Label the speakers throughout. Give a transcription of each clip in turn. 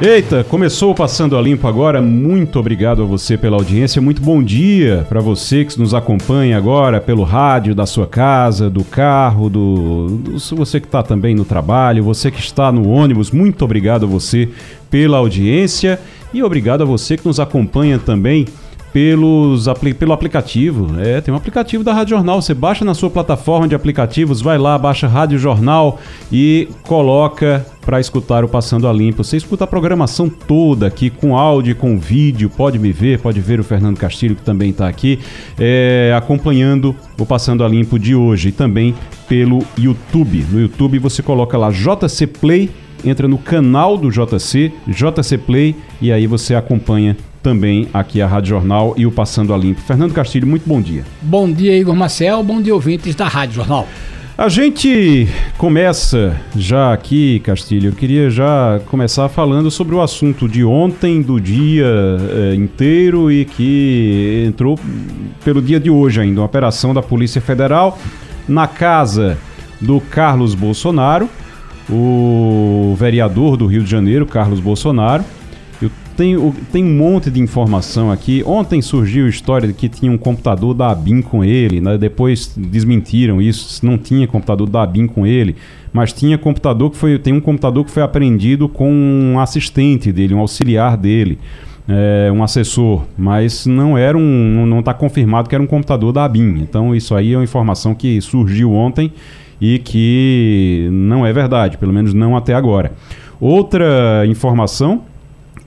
Speaker 1: Eita, começou Passando a Limpo agora. Muito obrigado a você pela audiência. Muito bom dia para você que nos acompanha agora pelo rádio da sua casa, do carro, do, do você que está também no trabalho, você que está no ônibus. Muito obrigado a você pela audiência e obrigado a você que nos acompanha também pelos, pelo aplicativo. É, tem um aplicativo da Rádio Jornal. Você baixa na sua plataforma de aplicativos, vai lá, baixa Rádio Jornal e coloca para escutar o Passando a Limpo. Você escuta a programação toda aqui, com áudio, com vídeo. Pode me ver, pode ver o Fernando Castilho, que também está aqui, é, acompanhando o Passando a Limpo de hoje. E também pelo YouTube. No YouTube você coloca lá JC Play entra no canal do JC, JC Play, e aí você acompanha também aqui a Rádio Jornal e o Passando a Limpo. Fernando Castilho, muito bom dia.
Speaker 2: Bom dia, Igor Marcel. Bom dia, ouvintes da Rádio Jornal.
Speaker 1: A gente começa já aqui, Castilho. Eu queria já começar falando sobre o assunto de ontem, do dia é, inteiro e que entrou pelo dia de hoje ainda, uma operação da Polícia Federal na casa do Carlos Bolsonaro, o vereador do Rio de Janeiro, Carlos Bolsonaro tem, tem um monte de informação aqui. Ontem surgiu a história de que tinha um computador da ABIN com ele, né? depois desmentiram isso, não tinha computador da ABIN com ele, mas tinha computador que foi, tem um computador que foi apreendido com um assistente dele, um auxiliar dele. É, um assessor, mas não era um, não está confirmado que era um computador da ABIN. Então isso aí é uma informação que surgiu ontem e que não é verdade, pelo menos não até agora. Outra informação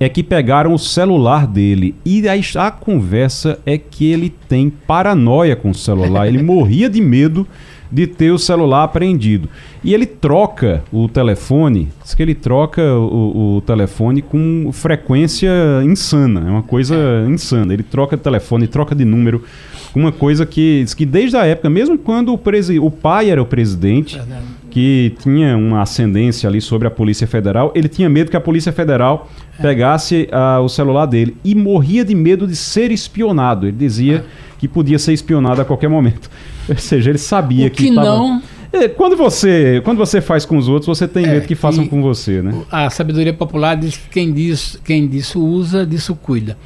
Speaker 1: é que pegaram o celular dele. E aí a conversa é que ele tem paranoia com o celular. Ele morria de medo de ter o celular apreendido. E ele troca o telefone, diz que ele troca o, o, telefone com frequência insana, é uma coisa insana. Ele troca de telefone, troca de número, uma coisa que, que desde a época, mesmo quando o, presi o pai era o presidente, que tinha uma ascendência ali sobre a Polícia Federal, ele tinha medo que a Polícia Federal é. pegasse uh, o celular dele e morria de medo de ser espionado. Ele dizia é. que podia ser espionado a qualquer momento. Ou seja, ele sabia
Speaker 2: o que, que tava... não
Speaker 1: é, quando você, quando você faz com os outros, você tem é, medo que façam com você, né?
Speaker 2: A sabedoria popular diz que quem diz, quem disso usa, disso cuida.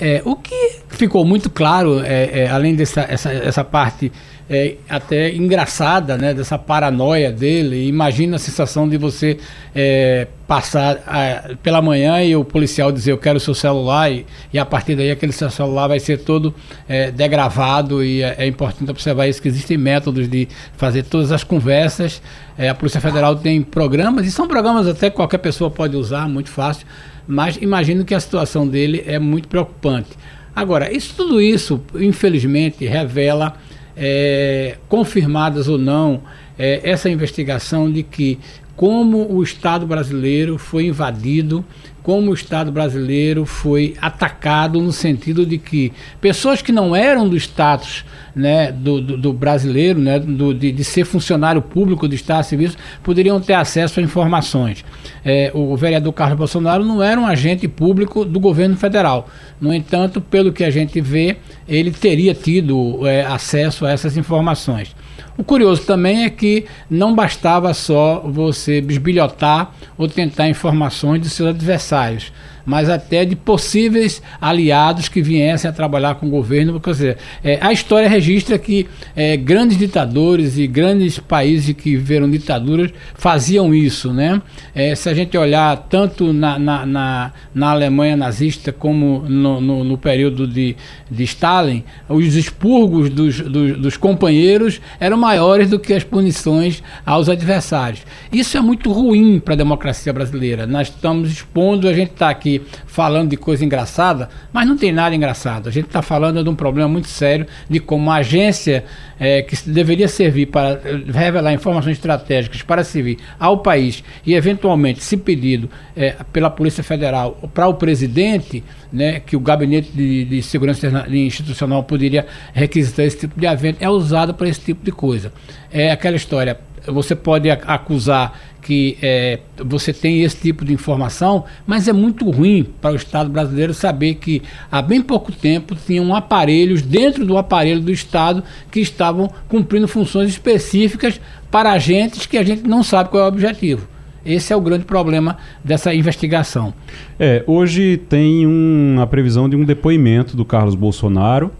Speaker 2: É, o que ficou muito claro, é, é, além dessa essa, essa parte é, até engraçada, né, dessa paranoia dele, imagina a sensação de você é, passar a, pela manhã e o policial dizer eu quero o seu celular e, e a partir daí aquele seu celular vai ser todo é, degravado e é, importante observar isso que existem métodos de fazer todas as conversas. a Polícia Federal tem programas e são programas até que qualquer pessoa pode usar, muito fácil mas imagino que a situação dele é muito preocupante. Agora, isso tudo isso, infelizmente, revela, é, confirmadas ou não, é, essa investigação de que como o Estado brasileiro foi invadido, como o Estado brasileiro foi atacado no sentido de que pessoas que não eram do status né, do, do, do brasileiro, né, do, de, de, ser funcionário público do Estado Serviço, poderiam ter acesso a informações. É, o vereador Carlos Bolsonaro não era um agente público do governo federal. No entanto, pelo que a gente vê, ele teria tido é, acesso a essas informações. O curioso também é que não bastava só você bisbilhotar ou tentar informações de seus adversários mas até de possíveis aliados que viessem a trabalhar com o governo. Quer dizer, é, a história registra que é, grandes ditadores e grandes países que viveram ditaduras faziam isso. Né? É, se a gente olhar tanto na, na, na, na Alemanha nazista como no, no, no, período de, de Stalin, os expurgos dos, dos, dos companheiros eram maiores do que as punições aos adversários. Isso é muito ruim para a democracia brasileira. Nós estamos expondo, a gente está aqui falando de coisa engraçada, mas não tem nada engraçado. A gente está falando de um problema muito sério de como a agência é, que deveria servir para eh, revelar informações estratégicas para servir ao país e, eventualmente, se pedido é, pela Polícia Federal para o presidente, né, que o Gabinete de, de Segurança Institucional poderia requisitar esse tipo de evento, é usado para esse tipo de coisa. É aquela história. Você pode acusar que é, você tem esse tipo de informação, mas é muito ruim para o Estado brasileiro saber que há bem pouco tempo tinham aparelhos dentro do aparelho do Estado que estavam cumprindo funções específicas para agentes que a gente não sabe qual é o objetivo. Esse é o grande problema dessa investigação.
Speaker 1: É, hoje tem uma previsão de um depoimento do Carlos Bolsonaro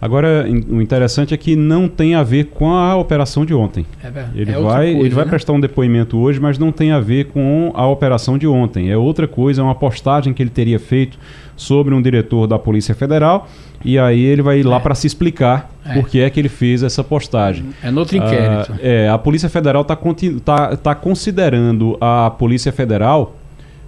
Speaker 1: Agora, o interessante é que não tem a ver com a operação de ontem. É, ele é vai, coisa, ele vai né? prestar um depoimento hoje, mas não tem a ver com a operação de ontem. É outra coisa, é uma postagem que ele teria feito sobre um diretor da Polícia Federal. E aí ele vai ir lá é. para se explicar é. por que é que ele fez essa postagem.
Speaker 2: É no outro inquérito.
Speaker 1: Ah, é, a Polícia Federal está tá, tá considerando a Polícia Federal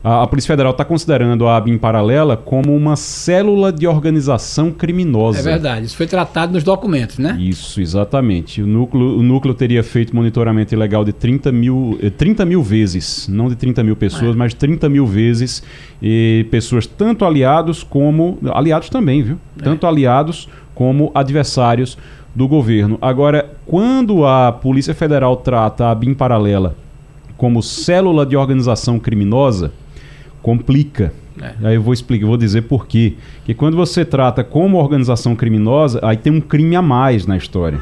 Speaker 1: a, a Polícia Federal está considerando a ABIN paralela como uma célula de organização criminosa.
Speaker 2: É verdade, isso foi tratado nos documentos, né?
Speaker 1: Isso, exatamente. O núcleo, o núcleo teria feito monitoramento ilegal de 30 mil, 30 eh, mil vezes, não de 30 mil pessoas, é. mas 30 mil vezes, e pessoas tanto aliados como. aliados também, viu? É. Tanto aliados como adversários do governo. Agora, quando a Polícia Federal trata a BIM paralela como célula de organização criminosa, complica. É. Aí eu vou explicar, vou dizer por quê. Que quando você trata como organização criminosa, aí tem um crime a mais na história.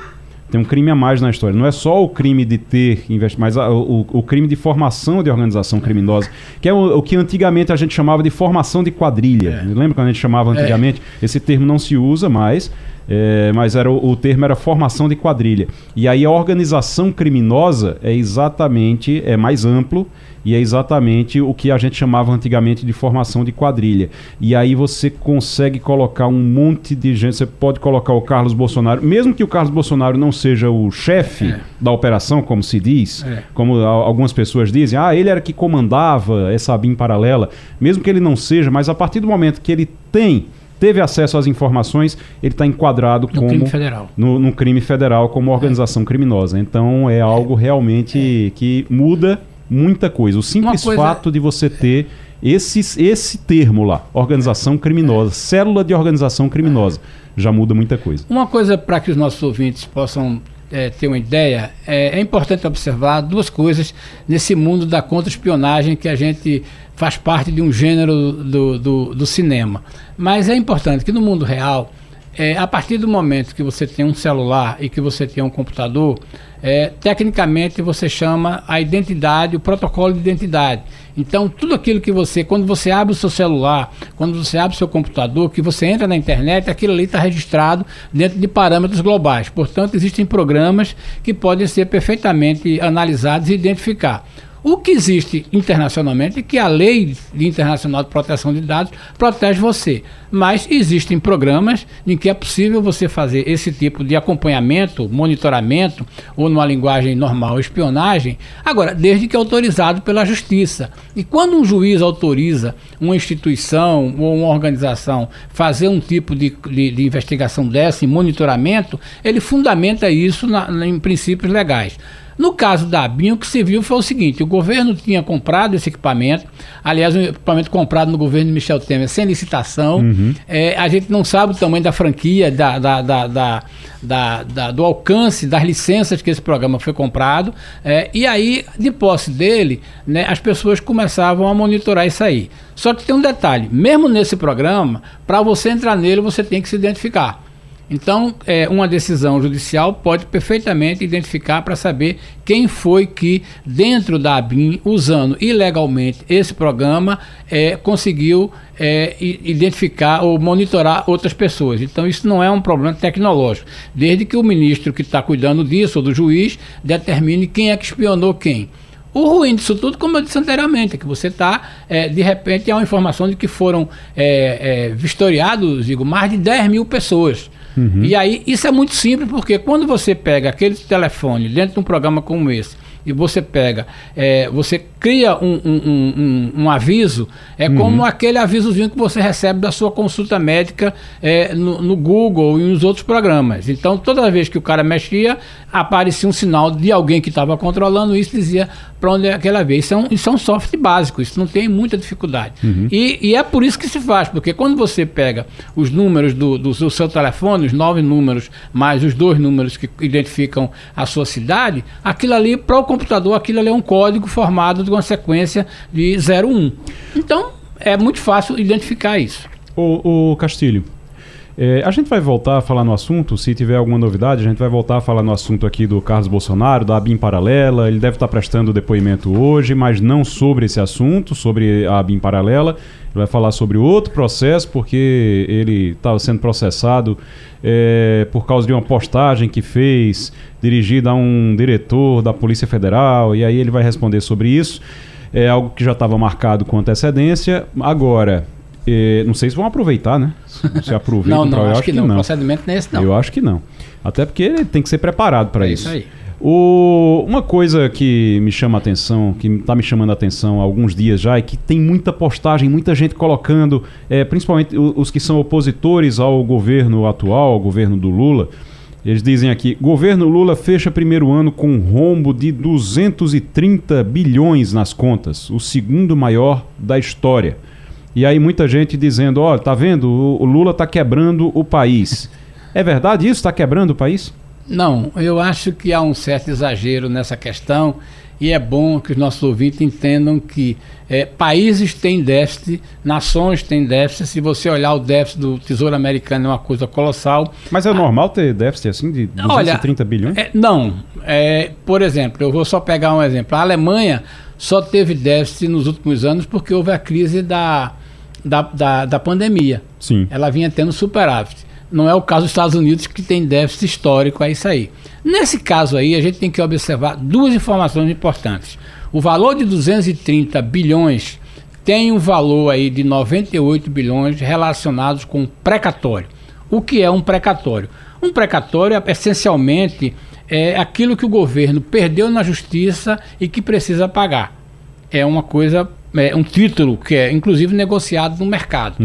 Speaker 1: Tem um crime a mais na história. Não é só o crime de ter investimento, mas a, o, o, crime de formação de organização criminosa, que é o, o, que antigamente a gente chamava de formação de quadrilha. É. Lembra quando a gente chamava é. antigamente? É. Esse termo não se usa mais, é, mas era o, o, termo era formação de quadrilha. E aí a organização criminosa é exatamente é mais amplo e é exatamente o que a gente chamava antigamente de formação de quadrilha. E aí você consegue colocar um monte de gente, você pode colocar o Carlos Bolsonaro, mesmo que o Carlos Bolsonaro não seja o chefe é. da operação, como se diz, é. como algumas pessoas dizem, ah, ele era que comandava essa BIM paralela, mesmo que ele não seja, mas a partir do momento que ele tem teve acesso às informações, ele está enquadrado no como
Speaker 2: crime federal.
Speaker 1: No, no, crime federal como organização é. criminosa. Então é algo realmente é. que muda muita coisa. O simples coisa... fato de você ter esse, esse termo lá, organização criminosa, é. célula de organização criminosa, já muda muita coisa.
Speaker 2: Uma coisa para que os nossos ouvintes possam é, ter uma ideia, é, é, importante observar duas coisas nesse mundo da contra-espionagem que a gente faz parte de um gênero do, do, do cinema. Mas é importante que no mundo real, é, a partir do momento que você tem um celular e que você tem um computador, é, tecnicamente você chama a identidade, o protocolo de identidade. Então, tudo aquilo que você, quando você abre o seu celular, quando você abre o seu computador, que você entra na internet, aquilo ali está registrado dentro de parâmetros globais. Portanto, existem programas que podem ser perfeitamente analisados e identificar. O que existe internacionalmente é que a lei internacional de proteção de dados protege você. Mas existem programas em que é possível você fazer esse tipo de acompanhamento, monitoramento, ou numa linguagem normal, espionagem, agora, desde que autorizado pela justiça. E quando um juiz autoriza uma instituição ou uma organização fazer um tipo de, de, de investigação dessa, em monitoramento, ele fundamenta isso na, em princípios legais. No caso da ABIN, o que se viu foi o seguinte: o governo tinha comprado esse equipamento, aliás, um equipamento comprado no governo de Michel Temer sem licitação. Uhum. É, a gente não sabe o tamanho da franquia, da, da, da, da, do alcance das licenças que esse programa foi comprado. É, e aí, de posse dele, né, as pessoas começavam a monitorar isso aí. Só que tem um detalhe: mesmo nesse programa, para você entrar nele, você tem que se identificar. Então, é, uma decisão judicial pode perfeitamente identificar para saber quem foi que, dentro da ABIN, usando ilegalmente esse programa, é, conseguiu é, identificar ou monitorar outras pessoas. Então, isso não é um problema tecnológico, desde que o ministro que está cuidando disso, ou do juiz, determine quem é que espionou quem. O ruim disso tudo, como eu disse anteriormente, é que você está, é, de repente, há uma informação de que foram é, é, vistoriados, digo, mais de 10 mil pessoas. Uhum. E aí, isso é muito simples, porque quando você pega aquele telefone dentro de um programa como esse, e você pega, é, você cria um, um, um, um aviso, é uhum. como aquele avisozinho que você recebe da sua consulta médica é, no, no, Google e nos outros programas. Então, toda vez que o cara mexia, aparecia um sinal de alguém que estava controlando isso, dizia para onde é aquela vez. Isso é, um, isso é um software básico, isso não tem muita dificuldade. Uhum. E, e, é por isso que se faz, porque quando você pega os números do, do, do seu telefone, os nove números, mais os dois números que identificam a sua cidade, aquilo ali, para o computador aquilo ali é um código formado de uma sequência de 01. Então, é muito fácil identificar isso.
Speaker 1: O, o Castilho, é, a gente vai voltar a falar no assunto, se tiver alguma novidade, a gente vai voltar a falar no assunto aqui do Carlos Bolsonaro, da ABIM Paralela. Ele deve estar prestando depoimento hoje, mas não sobre esse assunto, sobre a ABIM Paralela. Ele vai falar sobre outro processo, porque ele estava sendo processado é, por causa de uma postagem que fez, dirigida a um diretor da Polícia Federal, e aí ele vai responder sobre isso. É algo que já estava marcado com antecedência. Agora, é, não sei se vão aproveitar, né? Se aproveitam.
Speaker 2: não, não,
Speaker 1: pra-
Speaker 2: acho, que, não.
Speaker 1: não.
Speaker 2: O procedimento não é esse, não.
Speaker 1: Eu acho que não. Até porque ele tem que ser preparado para
Speaker 2: É
Speaker 1: isso.
Speaker 2: isso aí.
Speaker 1: O, uma coisa que me chama a atenção, que está me chamando a atenção há alguns dias já, é que tem muita postagem, muita gente colocando, é, principalmente os que são opositores ao governo atual, ao governo do Lula. Eles dizem aqui: governo Lula fecha primeiro ano com um rombo de 230 bilhões nas contas, o segundo maior da história. E aí muita gente dizendo: ó, tá vendo? O, o Lula tá quebrando o país. É verdade isso? Está quebrando o país?
Speaker 2: Não, eu acho que há um certo exagero nessa questão e é bom que os nossos ouvintes entendam que eh, países têm déficit, nações têm déficit. Se você olhar o déficit do Tesouro Americano é uma coisa colossal.
Speaker 1: Mas é normal ter déficit assim de 230
Speaker 2: Olha,
Speaker 1: bilhões?
Speaker 2: É, não, é, por exemplo, eu vou só pegar um exemplo. A Alemanha só teve déficit nos últimos anos porque houve a crise da, da, da, da pandemia.
Speaker 1: Sim.
Speaker 2: Ela vinha tendo superávit. Não é o caso dos Estados Unidos que tem déficit histórico, é isso aí. Nesse caso aí, a gente tem que observar duas informações importantes. O valor de 230 bilhões tem um valor aí de 98 bilhões relacionados com precatório. O que é um precatório? Um precatório é essencialmente é aquilo que o governo perdeu na justiça e que precisa pagar. É uma coisa, é um título que é inclusive negociado no mercado.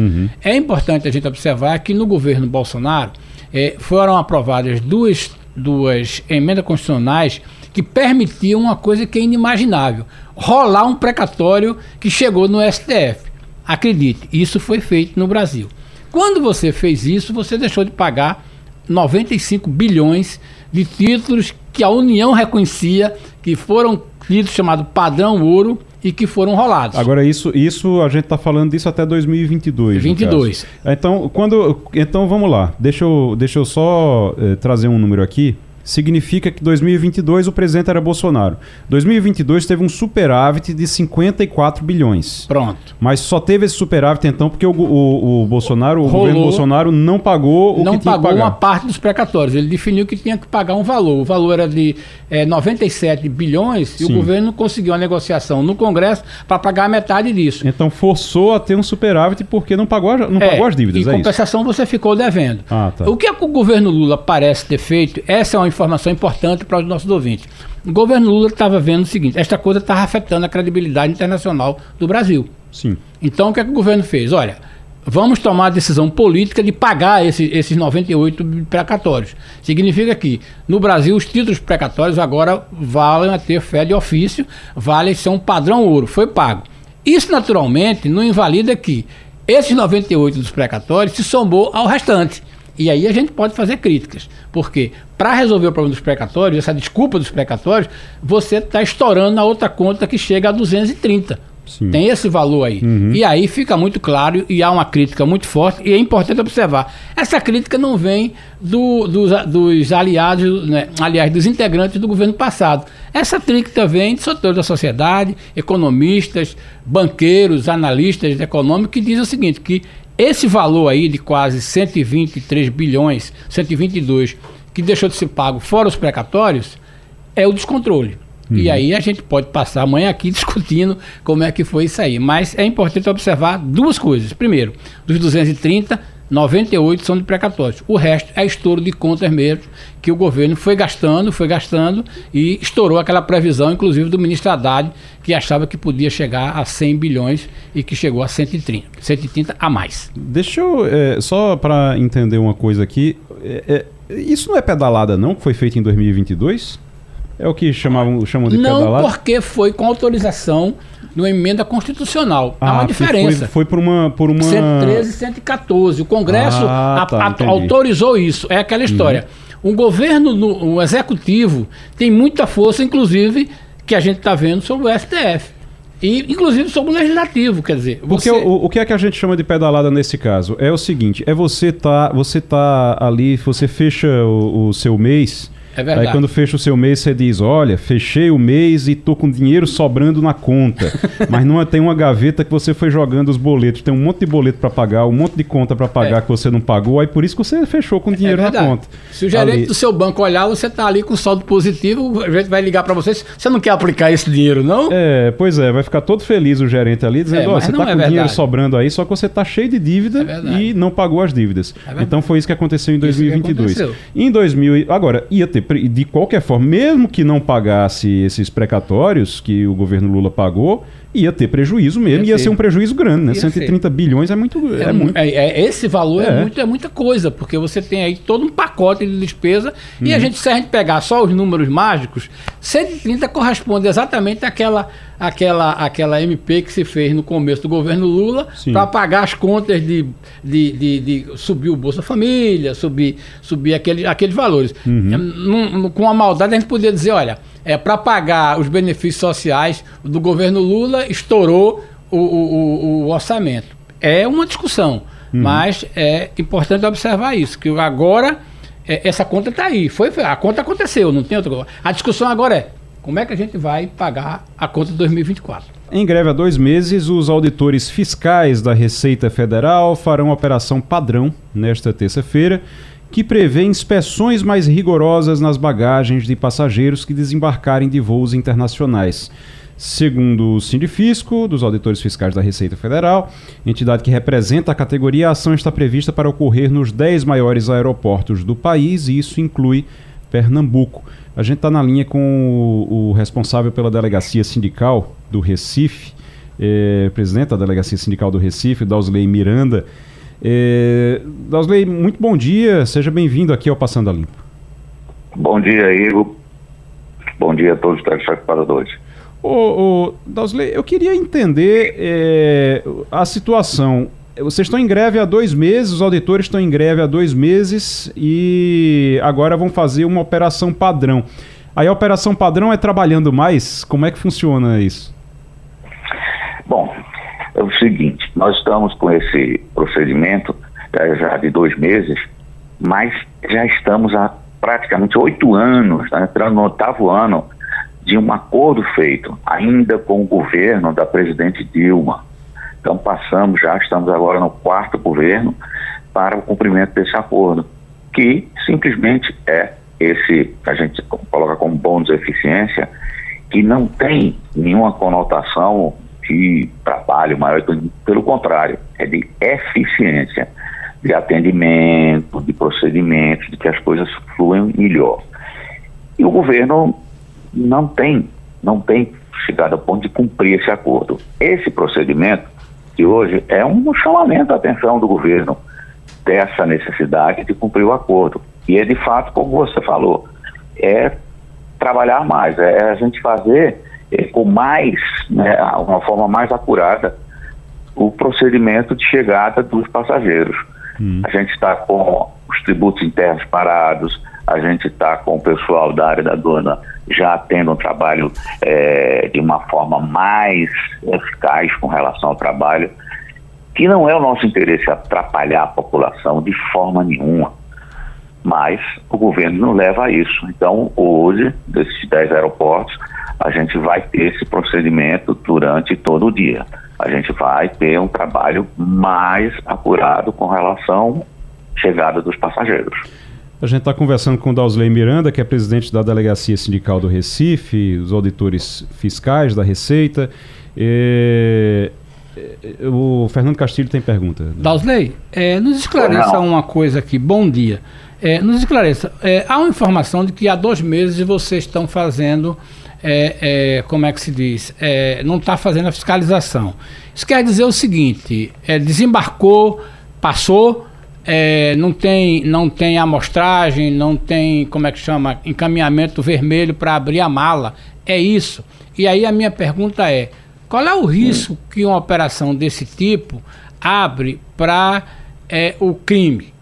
Speaker 2: É importante a gente observar que no governo Bolsonaro é, foram aprovadas duas, duas emendas constitucionais que permitiam uma coisa que é inimaginável: rolar um precatório que chegou no STF. Acredite, isso foi feito no Brasil. Quando você fez isso, você deixou de pagar 95 bilhões de títulos que a União reconhecia que foram títulos chamados padrão ouro e que foram rolados.
Speaker 1: Agora, isso, isso a gente está falando disso até 2022. no
Speaker 2: 22.
Speaker 1: caso. Então, quando, então, vamos lá. Deixa eu, deixa eu só eh, trazer um número aqui. Significa que 2022 o presidente era Bolsonaro. 2022 teve um superávit de 54 bilhões.
Speaker 2: Pronto.
Speaker 1: Mas só teve esse superávit então porque o, o, o Bolsonaro, o
Speaker 2: Rolou.
Speaker 1: governo Bolsonaro não pagou o
Speaker 2: não
Speaker 1: que tinha que
Speaker 2: pagou
Speaker 1: pagar.
Speaker 2: uma parte dos precatórios. Ele definiu que tinha que pagar um valor. O valor era de eh, 97 bilhões e
Speaker 1: Sim.
Speaker 2: o governo conseguiu uma negociação no Congresso para pagar metade disso.
Speaker 1: Então forçou a ter um superávit porque não pagou, não
Speaker 2: É,
Speaker 1: pagou as dívidas,
Speaker 2: Em
Speaker 1: é isso?
Speaker 2: compensação, você ficou devendo.
Speaker 1: Ah, tá.
Speaker 2: O que, é que o governo Lula parece ter feito? Essa é uma informação importante para os nossos ouvintes. O governo Lula estava vendo o seguinte: esta coisa estava afetando a credibilidade internacional do Brasil.
Speaker 1: Sim.
Speaker 2: Então, o que, é que o governo fez? Olha, vamos tomar a decisão política de pagar esse- esses 98 precatórios. Significa que, no Brasil, os títulos precatórios agora valem a ter fé de ofício, valem ser um padrão ouro. Foi pago. Isso, naturalmente, não invalida que esses 98 dos precatórios se somou ao restante. E aí a gente pode fazer críticas. Porque, para resolver o problema dos precatórios, essa desculpa dos precatórios, você está estourando na outra conta que chega a 230.
Speaker 1: Sim.
Speaker 2: Tem esse valor aí. E aí fica muito claro e há uma crítica muito forte. E é importante observar: essa crítica não vem do- dos, dos aliados, né, aliás, dos integrantes do governo passado. Essa crítica vem de setores da sociedade, economistas, banqueiros, analistas econômicos, que dizem o seguinte: que esse valor aí de quase 123 bilhões, 122, que deixou de ser pago fora os precatórios, é o descontrole. E aí a gente pode passar amanhã aqui discutindo como é que foi isso aí. Mas é importante observar duas coisas. Primeiro, dos 230, 98 são de precatórios. O resto é estouro de contas mesmo, que o governo foi gastando, foi gastando e estourou aquela previsão, inclusive do ministro Haddad, que achava que podia chegar a 100 bilhões e que chegou a 130, 130 a mais.
Speaker 1: Deixa eu, é, só para entender uma coisa aqui, é, é, isso não é pedalada não, que foi feito em 2022? É o que chamavam, chamam de
Speaker 2: Não
Speaker 1: pedalada?
Speaker 2: porque foi com autorização de uma emenda constitucional. Há uma
Speaker 1: Ah,
Speaker 2: diferença.
Speaker 1: Foi, foi por uma... Por uma...
Speaker 2: 113 e 114. O Congresso
Speaker 1: Ah,
Speaker 2: a-
Speaker 1: tá,
Speaker 2: a-
Speaker 1: entendi.
Speaker 2: autorizou isso. É aquela história. O governo, no, o executivo, tem muita força, inclusive, que a gente está vendo sobre o STF. E, inclusive, sobre o legislativo, quer dizer.
Speaker 1: Você... Porque o, o que é que a gente chama de pedalada nesse caso? É o seguinte: é você tá, você tá ali, você fecha o, o seu mês
Speaker 2: é verdade.
Speaker 1: Aí quando fecha o seu mês, você diz: Olha, fechei o mês e tô com dinheiro sobrando na conta. Mas não é, tem uma gaveta que você foi jogando os boletos. Tem um monte de boleto para pagar, um monte de conta para pagar é. que você não pagou. Aí por isso que você fechou com dinheiro é na conta.
Speaker 2: Se o gerente ali... do seu banco olhar, você tá ali com saldo positivo, a gente vai ligar para você. Você não quer aplicar esse dinheiro, não?
Speaker 1: É, pois é, vai ficar todo feliz o gerente ali dizendo: é, Ó, você tá com é dinheiro sobrando aí, só que você tá cheio de dívida é e não pagou as dívidas. então foi isso que aconteceu em 2022. Em 2000, agora ia ter de qualquer forma, mesmo que não pagasse esses precatórios que o governo Lula pagou, ia ter prejuízo mesmo, ia, ia ser um prejuízo grande, né? Ia 130 ser. bilhões é muito. É, é muito...
Speaker 2: É, é, esse valor é. é. muito, é muita coisa, porque você tem aí todo um pacote de despesa uhum. e a uhum. gente, se a gente pegar só os números mágicos, 130 corresponde exatamente àquela, àquela, àquela MP que se fez no começo do governo Lula para pagar as contas de, de, de, de, subir o Bolsa Família, subir, subir aquele, aqueles valores. Uhum. com a maldade, a gente poderia dizer, olha é, para pagar os benefícios sociais do governo Lula, estourou o, o, o orçamento. É uma discussão, uhum. mas é importante observar isso, que agora é, essa conta está aí. Foi, a conta aconteceu, não tem outra A discussão agora é como é que a gente vai pagar a conta de 2024.
Speaker 1: Em greve há dois meses, os auditores fiscais da Receita Federal farão operação padrão nesta terça-feira que prevê inspeções mais rigorosas nas bagagens de passageiros que desembarcarem de voos internacionais. Segundo o Sindifisco, dos auditores fiscais da Receita Federal, entidade que representa a categoria, a ação está prevista para ocorrer nos 10 maiores aeroportos do país e isso inclui Pernambuco. A gente está na linha com o, responsável pela delegacia sindical do Recife, eh, presidente da delegacia sindical do Recife, Dausley Miranda. É, muito bom dia, seja bem-vindo aqui ao Passando a Limpo.
Speaker 3: Bom dia, Igor. Bom dia a todos os telespectadores.
Speaker 1: Ô, ô Dausley, eu queria entender é, a situação. Vocês estão em greve há dois meses, os auditores estão em greve há dois meses e agora vão fazer uma operação padrão. Aí a operação padrão é trabalhando mais? Como é que funciona isso?
Speaker 3: Bom, é o seguinte: nós estamos com esse procedimento já de dois meses, mas já estamos há praticamente oito anos, né, entrando no oitavo ano, de um acordo feito, ainda com o governo da presidente Dilma. Então passamos, já estamos agora no quarto governo para o cumprimento desse acordo, que simplesmente é esse, a gente coloca como bônus de eficiência, que não tem nenhuma conotação de trabalho maior, pelo contrário, é de eficiência, de atendimento, de procedimentos, de que as coisas fluem melhor. E o governo não tem, não tem chegado ao ponto de cumprir esse acordo. Esse procedimento de hoje é um chamamento à atenção do governo dessa necessidade de cumprir o acordo. E é de fato, como você falou, é trabalhar mais, é a gente fazer é, com mais, né, uma forma mais acurada, o procedimento de chegada dos passageiros. Hum. A gente está com os tributos internos parados, a gente está com o pessoal da área da dona já tendo um trabalho é, de uma forma mais eficaz com relação ao trabalho, que não é o nosso interesse atrapalhar a população de forma nenhuma, mas o governo não leva a isso. Então, hoje, desses 10 aeroportos, a gente vai ter esse procedimento durante todo o dia. A gente vai ter um trabalho mais apurado com relação à chegada dos passageiros.
Speaker 1: A gente está conversando com o Dausley Miranda, que é presidente da Delegacia Sindical do Recife, os auditores fiscais da Receita. É... O Fernando Castilho tem pergunta.
Speaker 2: Dausley, é, nos esclareça uma coisa aqui. Bom dia. É, nos esclareça. É, há uma informação de que há dois meses vocês estão fazendo é, é, como é que se diz, é, não está fazendo a fiscalização. Isso quer dizer o seguinte: é, desembarcou, passou, é, não tem não tem amostragem, não tem como é que chama encaminhamento vermelho para abrir a mala. É isso. E aí a minha pergunta é: qual é o risco que uma operação desse tipo abre para é, o crime?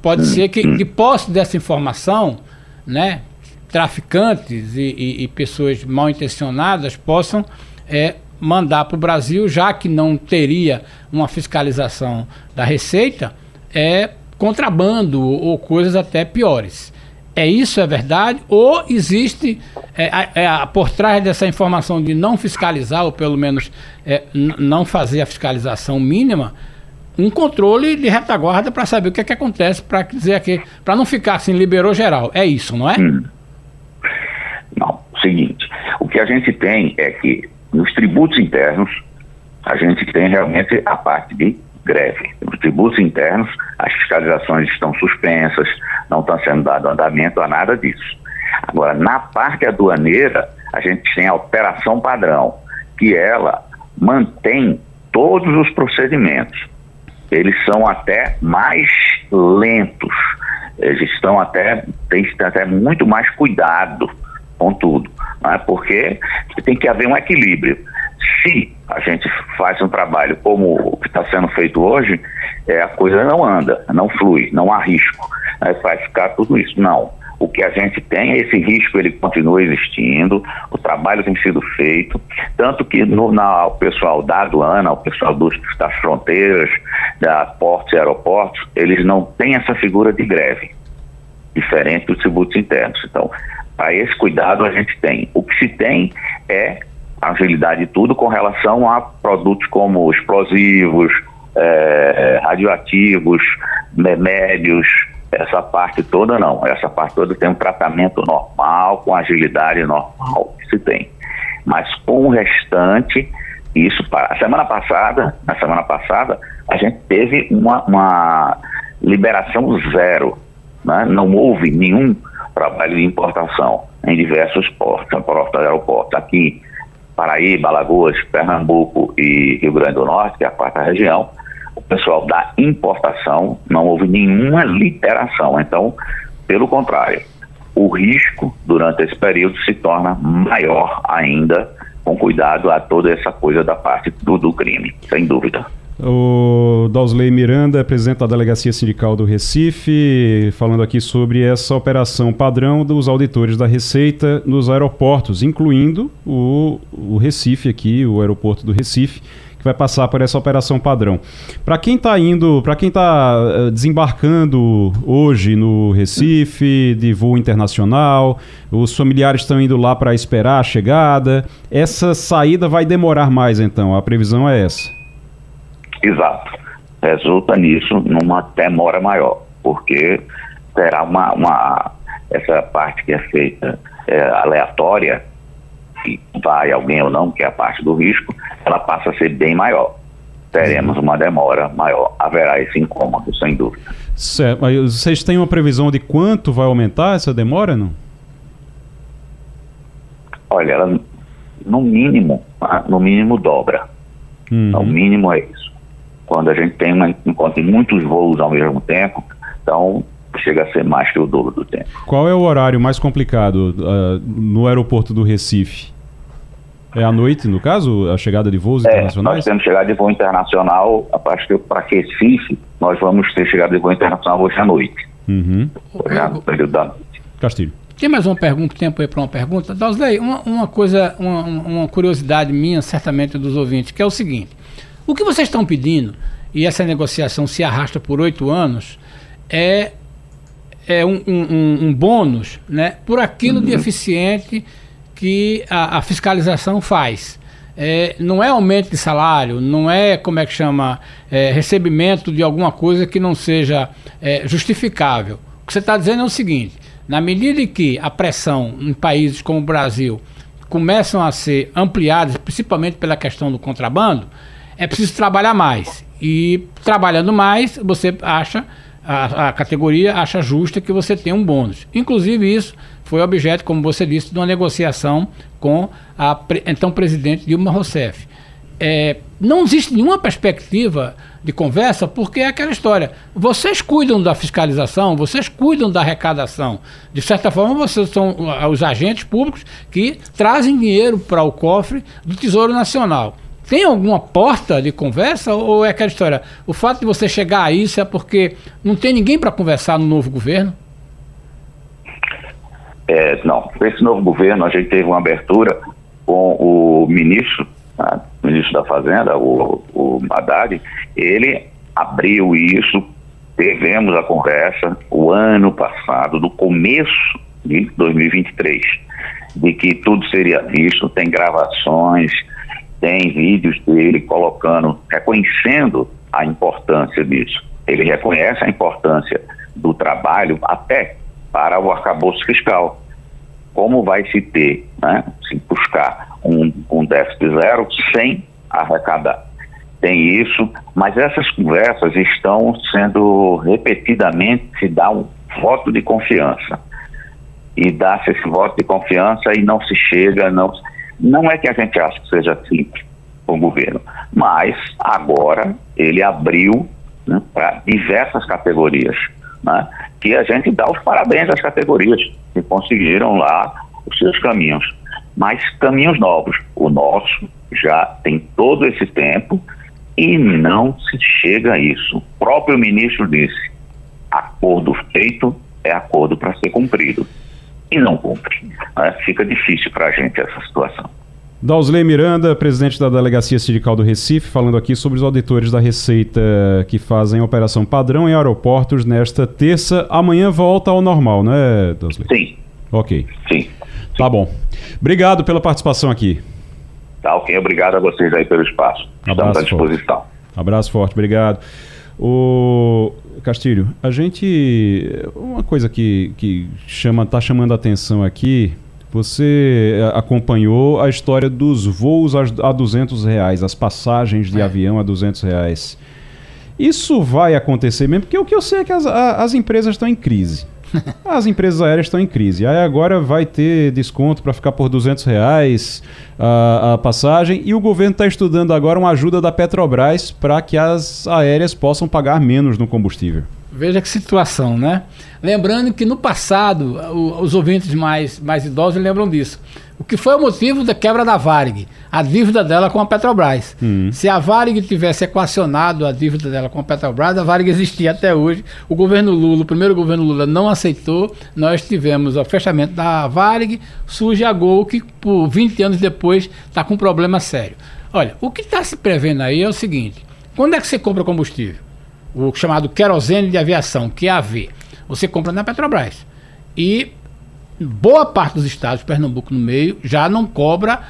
Speaker 2: pode ser que, de posse dessa informação, né? Traficantes e, e, e pessoas mal intencionadas possam é, mandar para o Brasil, já que não teria uma fiscalização da Receita, é contrabando ou coisas até piores. É isso, é verdade? Ou existe é, é, por trás dessa informação de não fiscalizar, ou pelo menos é, não fazer a fiscalização mínima, um controle de retaguarda para saber o que, é que acontece, para dizer aqui, para não ficar assim, liberou geral. É isso, não é? Hum.
Speaker 3: Seguinte, o que a gente tem é que nos tributos internos, a gente tem realmente a parte de greve. Nos tributos internos, as fiscalizações estão suspensas, não está sendo dado andamento a nada disso. Agora, na parte aduaneira, a gente tem a operação padrão, que ela mantém todos os procedimentos. Eles são até mais lentos, eles estão até, tem até muito mais cuidado com tudo, né? porque tem que haver um equilíbrio se a gente faz um trabalho como o que está sendo feito hoje, é, a coisa não anda, não flui, não há risco. Né, vai ficar tudo isso. Não. O que a gente tem é esse risco, ele continua existindo, o trabalho tem sido feito, tanto que no, na, o pessoal da aduana, o pessoal dos, das fronteiras, da portos e aeroportos, eles não têm essa figura de greve, diferente dos tributos internos. Então, para esse cuidado a gente tem. O que se tem é agilidade tudo com relação a produtos como explosivos, é, radioativos, médios, essa parte toda não. Essa parte toda tem um tratamento normal, com agilidade normal que se tem. Mas com o restante, isso para. A semana passada, na semana passada, a gente teve uma, uma liberação zero. Né? Não houve nenhum trabalho de importação em diversos portos, portos aeroportos. Aqui Paraíba, Alagoas, Pernambuco e Rio Grande do Norte, que é a quarta região, o pessoal da importação não houve nenhuma liberação. Então, pelo contrário, o risco durante esse período se torna maior ainda, com cuidado a toda essa coisa da parte do, do crime, sem dúvida.
Speaker 1: O Dausley Miranda, presidente da Delegacia Sindical do Recife, falando aqui sobre essa operação padrão dos auditores da Receita nos aeroportos, incluindo o, o Recife aqui, o aeroporto do Recife, que vai passar por essa operação padrão. Para quem está indo, para quem está eh, desembarcando hoje no Recife, de voo internacional, os familiares estão indo lá para esperar a chegada, essa saída vai demorar mais então, a previsão é essa.
Speaker 3: Exato. Resulta nisso numa demora maior, porque terá uma, uma essa parte que é feita é, aleatória, que vai alguém ou não, que é a parte do risco, ela passa a ser bem maior. Teremos uma demora maior, haverá esse incômodo, sem dúvida.
Speaker 1: Certo, mas vocês têm uma previsão de quanto vai aumentar essa demora, não?
Speaker 3: Olha, ela, no mínimo, ah, no mínimo dobra. Uhum. Então, o mínimo é isso quando a gente tem uma, encontra muitos voos ao mesmo tempo, então chega a ser mais que o dobro do tempo.
Speaker 1: Qual é o horário mais complicado uh, no aeroporto do Recife? É à noite, no caso, a chegada de voos é, internacionais?
Speaker 3: Nós temos chegada de voo internacional, acho que para Recife, nós vamos ter chegada de voo internacional hoje à noite.
Speaker 1: Uhum.
Speaker 3: Hoje no período da noite.
Speaker 1: Castilho.
Speaker 2: Tem mais uma pergunta, tempo aí para uma pergunta? Dalsley, uma, uma coisa, uma, uma curiosidade minha, certamente dos ouvintes, que é o seguinte. O que vocês estão pedindo, e essa negociação se arrasta por oito anos, é, é um, um, um, bônus né, por aquilo uhum. de eficiente que a, a fiscalização faz. É, não é aumento de salário, não é, como é que chama, é, recebimento de alguma coisa que não seja é, justificável. O que você está dizendo é o seguinte: na medida em que a pressão em países como o Brasil começam a ser ampliadas, principalmente pela questão do contrabando, é preciso trabalhar mais. E trabalhando mais, você acha, a, a categoria acha justa que você tenha um bônus. Inclusive, isso foi objeto, como você disse, de uma negociação com a então presidente Dilma Rousseff. É, não existe nenhuma perspectiva de conversa, porque é aquela história. Vocês cuidam da fiscalização, vocês cuidam da arrecadação. De certa forma, vocês são os agentes públicos que trazem dinheiro para o cofre do Tesouro Nacional. Tem alguma porta de conversa ou é aquela história? O fato de você chegar a isso é porque não tem ninguém para conversar no novo governo?
Speaker 3: É, não, esse novo governo a gente teve uma abertura com o ministro, né, ministro da Fazenda, o, o Haddad, ele abriu isso, tivemos a conversa o ano passado, do começo de 2023, de que tudo seria visto, tem gravações, tem vídeos dele colocando, reconhecendo a importância disso. Ele reconhece a importância do trabalho até para o arcabouço fiscal. Como vai se ter, né, se buscar um, um déficit zero sem arrecadar? Tem isso, mas essas conversas estão sendo repetidamente se dá um voto de confiança e dá-se esse voto de confiança e não se chega, não não é que a gente acha que seja simples o governo, mas agora ele abriu né, para diversas categorias, né, que a gente dá os parabéns às categorias que conseguiram lá os seus caminhos, mas caminhos novos. O nosso já tem todo esse tempo e não se chega a isso. O próprio ministro disse: acordo feito é acordo para ser cumprido e não cumpre. Né? Fica difícil para a gente essa situação.
Speaker 1: Dausley Miranda, presidente da Delegacia Sindical do Recife, falando aqui sobre os auditores da Receita que fazem operação padrão em aeroportos nesta terça. Amanhã volta ao normal, né,
Speaker 3: Dausley? Sim.
Speaker 1: Ok.
Speaker 3: Sim.
Speaker 1: Tá bom. Obrigado pela participação aqui.
Speaker 3: Tá ok, obrigado a vocês aí pelo espaço. Estamos Abraço à disposição. Forte.
Speaker 1: Abraço forte, obrigado. O Castilho, a gente. Uma coisa que, que chama, tá chamando a atenção aqui. Você eh, acompanhou a história dos voos a 200 reais, as passagens de é. avião a 200 reais. Isso vai acontecer mesmo, porque o que eu sei é que as, as empresas estão em crise. As empresas aéreas estão em crise. Aí agora vai ter desconto para ficar por 200 reais a, a passagem e o governo está estudando agora uma ajuda da Petrobras para que as aéreas possam pagar menos no combustível.
Speaker 2: Veja que situação, né? Lembrando que no passado, os ouvintes mais, mais idosos lembram disso. O que foi o motivo da quebra da Varig? A dívida dela com a Petrobras. Uhum. Se a Varig tivesse equacionado a dívida dela com a Petrobras, a Varig existia até hoje. O governo Lula, o primeiro governo Lula não aceitou. Nós tivemos o fechamento da Varig, surge a Gol, que por 20 anos depois está com um problema sério. Olha, o que está se prevendo aí é o seguinte: quando é que você compra combustível? O chamado querosene de aviação, que é AV. Você compra na Petrobras. E boa parte dos estados, Pernambuco no meio, já não cobra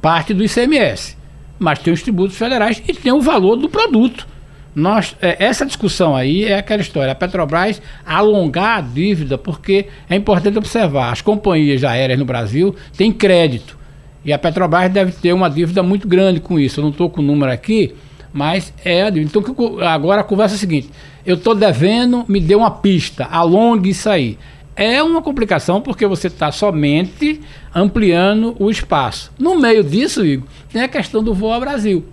Speaker 2: parte do ICMS. Mas tem os tributos federais e tem o valor do produto. Nós, é, essa discussão aí é aquela história. A Petrobras alongar a dívida, porque é importante observar: as companhias aéreas no Brasil têm crédito. E a Petrobras deve ter uma dívida muito grande com isso. Eu não estou com o número aqui, mas é a dívida. Então, agora a conversa é a seguinte: eu estou devendo, me dê uma pista, alongue isso aí é uma complicação porque você está somente ampliando o espaço. No meio disso, Igor, tem a questão do voo ao Brasil.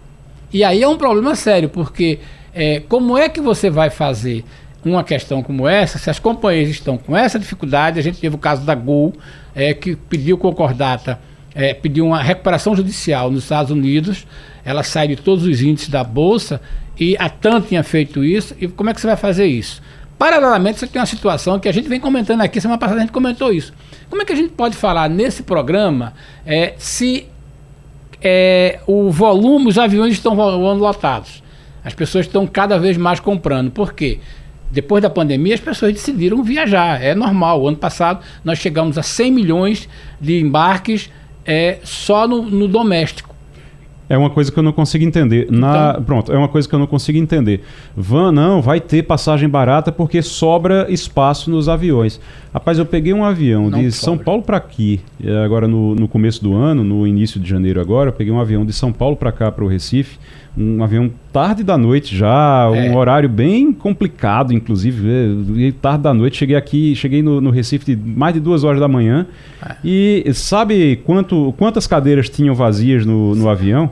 Speaker 2: E aí é um problema sério, porque é, como é que você vai fazer uma questão como essa, se as companhias estão com essa dificuldade, a gente teve o caso da Gol, é, que pediu concordata, é, pediu uma recuperação judicial nos Estados Unidos, ela sai de todos os índices da Bolsa, e a TAM tinha feito isso, e como é que você vai fazer isso? Paralelamente, você tem uma situação que a gente vem comentando aqui, semana passada a gente comentou isso. Como é que a gente pode falar nesse programa é, se é, o volume, os aviões estão voando lotados? As pessoas estão cada vez mais comprando. Por quê? Depois da pandemia, as pessoas decidiram viajar. É normal. O ano passado, nós chegamos a 100 milhões de embarques é, só no, no doméstico.
Speaker 1: É uma coisa que eu não consigo entender. Na, então... Pronto, é uma coisa que eu não consigo entender. Van, não, vai ter passagem barata porque sobra espaço nos aviões. Rapaz, eu peguei um avião não de sobra. São Paulo para aqui, é, agora no, no começo do ano, no início de janeiro agora, eu peguei um avião de São Paulo para cá, para o Recife um avião tarde da noite já, é. um horário bem complicado, inclusive. Tarde da noite, cheguei aqui, cheguei no, no Recife de mais de duas horas da manhã. É. E sabe quanto, quantas cadeiras tinham vazias no, no avião?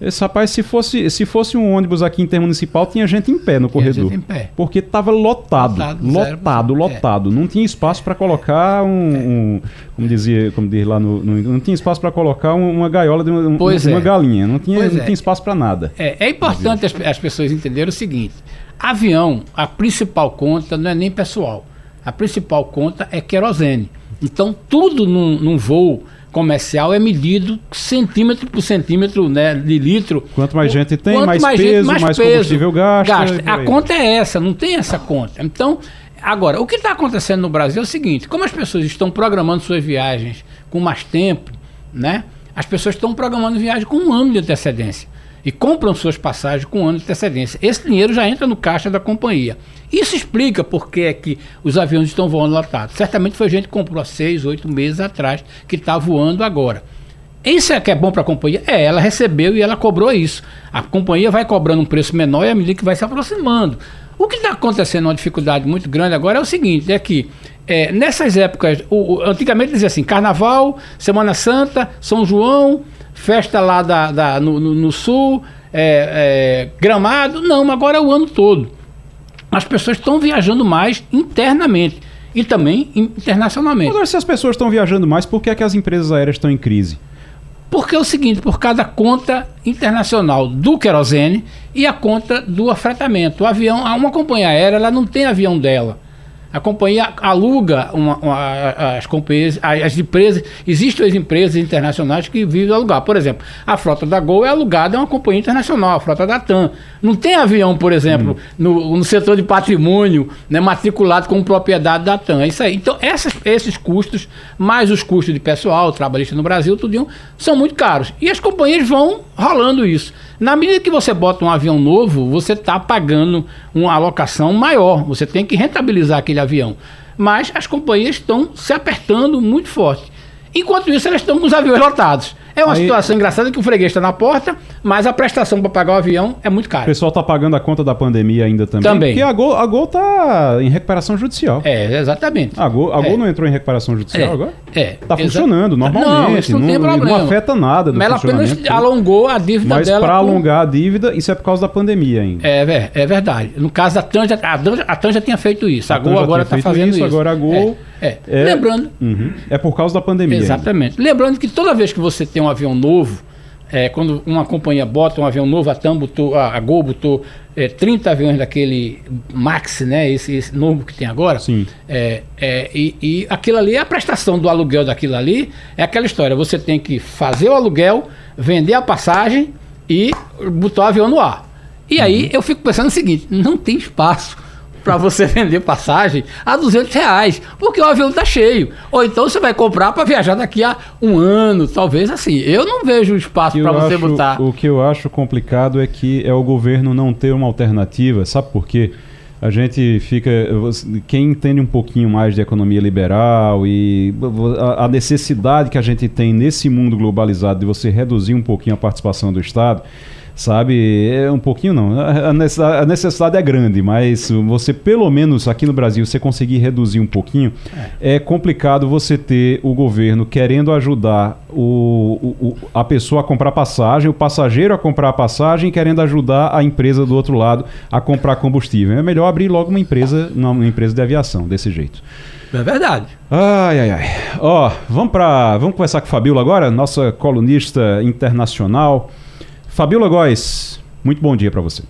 Speaker 1: Esse rapaz, se fosse, se fosse um ônibus aqui intermunicipal, tinha gente em pé no tinha corredor. Gente em pé. Porque estava lotado, lotado, lotado, lotado. É. Não tinha espaço para colocar um, um, como dizia, como diz lá no, no não tinha espaço para colocar uma gaiola de uma, uma, é. galinha. Não tinha, não é. tinha espaço para nada.
Speaker 2: É, é importante as, as pessoas entenderem o seguinte: avião, a principal conta não é nem pessoal. A principal conta é querosene. Então, tudo num, num voo comercial é medido centímetro por centímetro né, de litro.
Speaker 1: Quanto mais gente tem, mais, mais, peso, gente, mais, mais peso, combustível gasta. gasta.
Speaker 2: A conta é essa, não tem essa conta. Então, agora, o que está acontecendo no Brasil é o seguinte: como as pessoas estão programando suas viagens com mais tempo, né? As pessoas estão programando viagem com um ano de antecedência e compram suas passagens com um ano de antecedência. Esse dinheiro já entra no caixa da companhia. Isso explica por que é que os aviões estão voando lotados. Certamente foi gente que comprou há seis, oito meses atrás, que está voando agora. Isso é que é bom para a companhia? É, ela recebeu e ela cobrou isso. A companhia vai cobrando um preço menor e à medida que vai se aproximando. O que está acontecendo, uma dificuldade muito grande agora é o seguinte, é que é, nessas épocas, o, o, antigamente dizia assim, Carnaval, Semana Santa, São João, festa lá da, da no, no, no, sul, é, é, gramado. Não, agora é o ano todo. As pessoas estão viajando mais internamente e também internacionalmente.
Speaker 1: Agora, se as pessoas estão viajando mais, por que, é que as empresas aéreas estão em crise?
Speaker 2: Porque é o seguinte, por cada conta internacional do querosene e a conta do afretamento. O avião, uma companhia aérea, ela não tem avião dela. A companhia aluga uma, uma, as companhias, as empresas, existem as empresas internacionais que vivem alugar. Por exemplo, a frota da Gol é alugada a uma companhia internacional, a frota da TAM. Não tem avião, por exemplo, hum. no, no, setor de patrimônio né, matriculado como propriedade da TAM. É isso aí. Então, essas, esses custos, mais os custos de pessoal, trabalhista no Brasil, tudo são muito caros. E as companhias vão rolando isso. Na medida que você bota um avião novo, você está pagando uma alocação maior. Você tem que rentabilizar aquele avião. Mas as companhias estão se apertando muito forte. Enquanto isso, elas estão com os aviões lotados. É uma Aí, situação engraçada que o freguês está na porta, mas a prestação para pagar o avião é muito cara. O
Speaker 1: pessoal está pagando a conta da pandemia ainda também.
Speaker 2: Também.
Speaker 1: Porque a Gol, a Gol tá em recuperação judicial.
Speaker 2: É, exatamente.
Speaker 1: A Gol, a Gol é. não entrou em recuperação judicial
Speaker 2: é.
Speaker 1: agora?
Speaker 2: É.
Speaker 1: Tá funcionando normalmente. Não, isso não, tem problema. não afeta nada do
Speaker 2: Mas ela apenas alongou a dívida
Speaker 1: mas
Speaker 2: dela.
Speaker 1: Mas para com... alongar a dívida, isso é por causa da pandemia ainda.
Speaker 2: É, é verdade. No caso da TAN, a TAN, a TAN já tinha feito isso. A, Gol agora está fazendo isso, isso.
Speaker 1: Agora a Gol...
Speaker 2: É. É. é. Lembrando...
Speaker 1: Uhum. É por causa da pandemia.
Speaker 2: Exatamente. Ainda. Lembrando que toda vez que você tem um avião novo, é, quando uma companhia bota um avião novo, a TAM botou, a, a Gol botou é, 30 aviões daquele Max, né? Esse, esse novo que tem agora.
Speaker 1: Sim.
Speaker 2: É, é, e, e aquilo ali, a prestação do aluguel daquilo ali é aquela história. Você tem que fazer o aluguel, vender a passagem e botar o avião no ar. E aí uhum. eu fico pensando o seguinte: não tem espaço para você vender passagem a 200 reais, porque o avião está cheio. Ou então você vai comprar para viajar daqui a um ano, talvez assim. Eu não vejo espaço para você
Speaker 1: acho,
Speaker 2: botar.
Speaker 1: O que eu acho complicado é que é o governo não ter uma alternativa, sabe por quê? A gente fica. Quem entende um pouquinho mais de economia liberal e a necessidade que a gente tem nesse mundo globalizado de você reduzir um pouquinho a participação do Estado sabe? É um pouquinho não. A necessidade é grande, mas você pelo menos aqui no Brasil você conseguir reduzir um pouquinho, é, é complicado você ter o governo querendo ajudar o, o, a pessoa a comprar passagem, o passageiro a comprar passagem, querendo ajudar a empresa do outro lado a comprar combustível. É melhor abrir logo uma empresa, uma empresa de aviação desse jeito.
Speaker 2: É verdade.
Speaker 1: Ai, ai, ai. Ó, vamos para, vamos conversar com a Fabiola agora, nossa colunista internacional. Fabiola Góes, muito bom dia para você.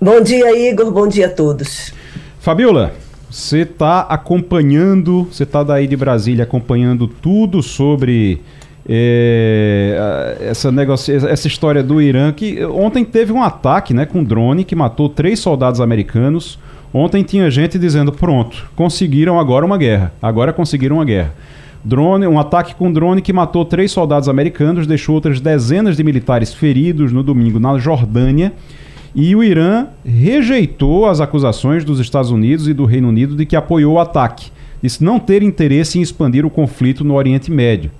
Speaker 4: Bom dia, Igor. Bom dia a todos.
Speaker 1: Fabiola, você está acompanhando, você está daí de Brasília acompanhando tudo sobre é, essa, negocia essa história do Irã, que ontem teve um ataque né, com drone que matou três soldados americanos. Ontem tinha gente dizendo: pronto, conseguiram agora uma guerra. Agora conseguiram uma guerra. Drone, um ataque com drone que matou três soldados americanos, deixou outras dezenas de militares feridos no domingo na Jordânia. E o Irã rejeitou as acusações dos Estados Unidos e do Reino Unido de que apoiou o ataque. Disse não ter interesse em expandir o conflito no Oriente Médio.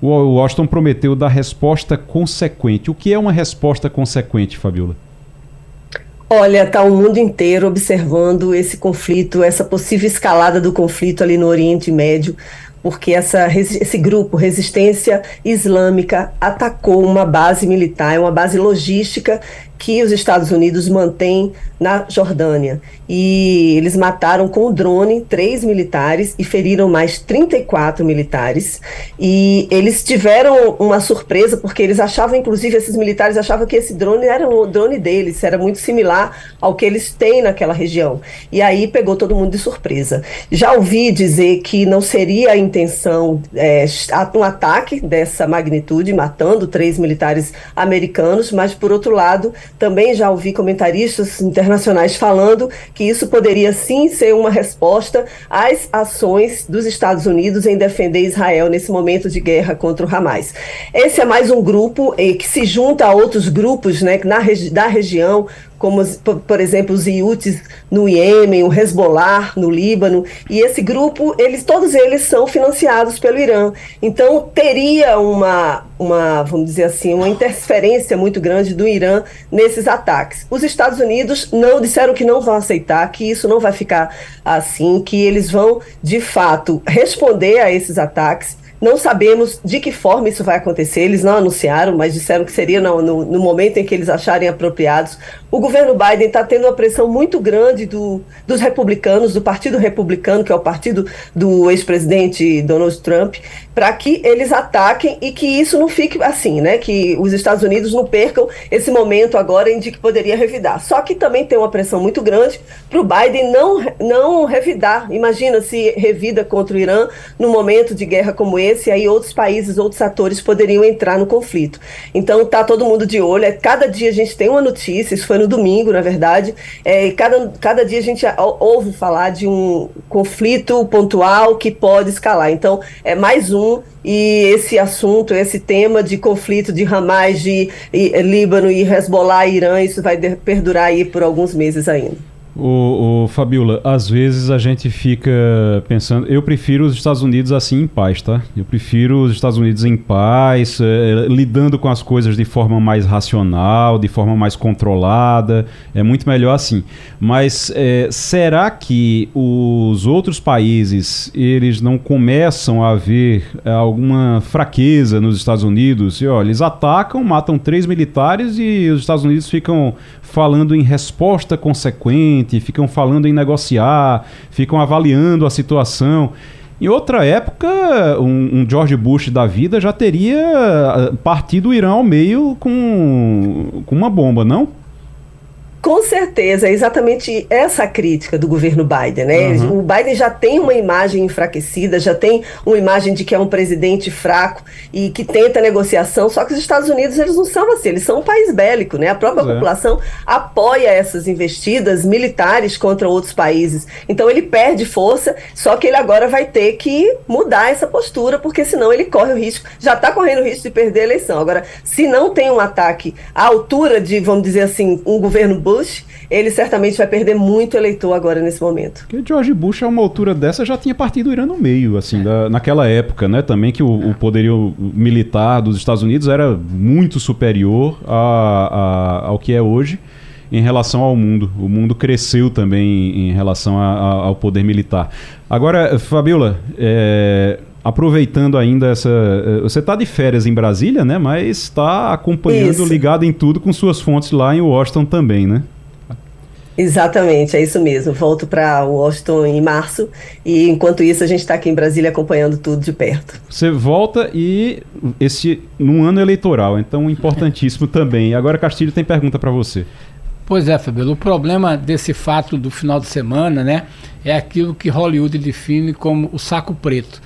Speaker 1: O Washington prometeu dar resposta consequente. O que é uma resposta consequente, Fabiola?
Speaker 4: Olha, está o mundo inteiro observando esse conflito, essa possível escalada do conflito ali no Oriente Médio porque essa, esse grupo, Resistência Islâmica, atacou uma base militar, uma base logística que os Estados Unidos mantêm na Jordânia. E eles mataram com drone três militares e feriram mais 34 militares. E eles tiveram uma surpresa, porque eles achavam, inclusive, esses militares achavam que esse drone era o drone deles, era muito similar ao que eles têm naquela região. E aí pegou todo mundo de surpresa. Já ouvi dizer que não seria a intenção é, um ataque dessa magnitude, matando três militares americanos, mas, por outro lado, também já ouvi comentaristas internacionais falando que isso poderia sim ser uma resposta às ações dos Estados Unidos em defender Israel nesse momento de guerra contra o Hamas. Esse é mais um grupo eh, que se junta a outros grupos né, na, da região, como, por exemplo, os Iutis no Iêmen, o Hezbollah no Líbano, e esse grupo, eles todos eles são financiados pelo Irã. Então, teria uma, uma, vamos dizer assim, uma interferência muito grande do Irã nesses ataques. Os Estados Unidos não disseram que não vão aceitar, que isso não vai ficar assim, que eles vão, de fato, responder a esses ataques não sabemos de que forma isso vai acontecer, eles não anunciaram, mas disseram que seria no, no, no momento em que eles acharem apropriados. O governo Biden está tendo uma pressão muito grande do, dos republicanos, do Partido Republicano, que é o partido do ex-presidente Donald Trump, para que eles ataquem e que isso não fique assim, né? Que os Estados Unidos não percam esse momento agora em de que poderia revidar. Só que também tem uma pressão muito grande para o Biden não, não revidar. Imagina se revida contra o Irã num momento de guerra como esse, aí outros países, outros atores poderiam entrar no conflito. Então tá todo mundo de olho. É, cada dia a gente tem uma notícia, isso foi no domingo, na verdade. É, cada, cada dia a gente ouve falar de um conflito pontual que pode escalar. Então é mais um e esse assunto, esse tema de conflito de de, de Líbano e Hezbollah e Irã, isso vai perdurar aí por alguns meses ainda.
Speaker 1: O, o, Fabiola, às vezes a gente fica pensando. Eu prefiro os Estados Unidos assim em paz, tá? Eu prefiro os Estados Unidos em paz, é, lidando com as coisas de forma mais racional, de forma mais controlada. É muito melhor assim. Mas é, será que os outros países eles não começam a ver alguma fraqueza nos Estados Unidos? E olha, eles atacam, matam três militares e os Estados Unidos ficam falando em resposta consequente, ficam falando em negociar, ficam avaliando a situação. Em outra época, um, um, George Bush da vida já teria ah, partido o Irã ao meio com, com uma bomba, não?
Speaker 4: Com certeza, é exatamente essa a crítica do governo Biden, né? Uhum. O Biden já tem uma imagem enfraquecida, já tem uma imagem de que é um presidente fraco e que tenta negociação, só que os Estados Unidos eles não são assim, eles são um país bélico, né? A própria pois é. população é. apoia essas investidas militares contra outros países. Então ele perde força, só que ele agora vai ter que mudar essa postura, porque senão ele corre o risco, já está correndo o risco de perder a eleição. Agora, se não tem um ataque à altura de, vamos dizer assim, um governo Bush, ele certamente vai perder muito eleitor agora nesse momento.
Speaker 1: Porque George Bush, a uma altura dessa, já tinha partido o Irã no meio, assim, da, naquela época, né? Também que o, o, poderio militar dos Estados Unidos era muito superior a, a, ao que é hoje em relação ao mundo. O mundo cresceu também em relação a, ao poder militar. Agora, Fabiola, é, aproveitando ainda essa. Eh, você está de férias em Brasília, né? Mas está acompanhando, isso. ligado em tudo com suas fontes lá em Washington também, né?
Speaker 4: Exatamente, é isso mesmo. Volto para Washington em março e enquanto isso a gente está aqui em Brasília acompanhando tudo de perto.
Speaker 1: Você volta e esse num ano eleitoral, então importantíssimo também. Agora Castilho tem pergunta para você.
Speaker 2: Pois é, Fabio. O problema desse fato do final de semana, né, é aquilo que Hollywood define como o saco preto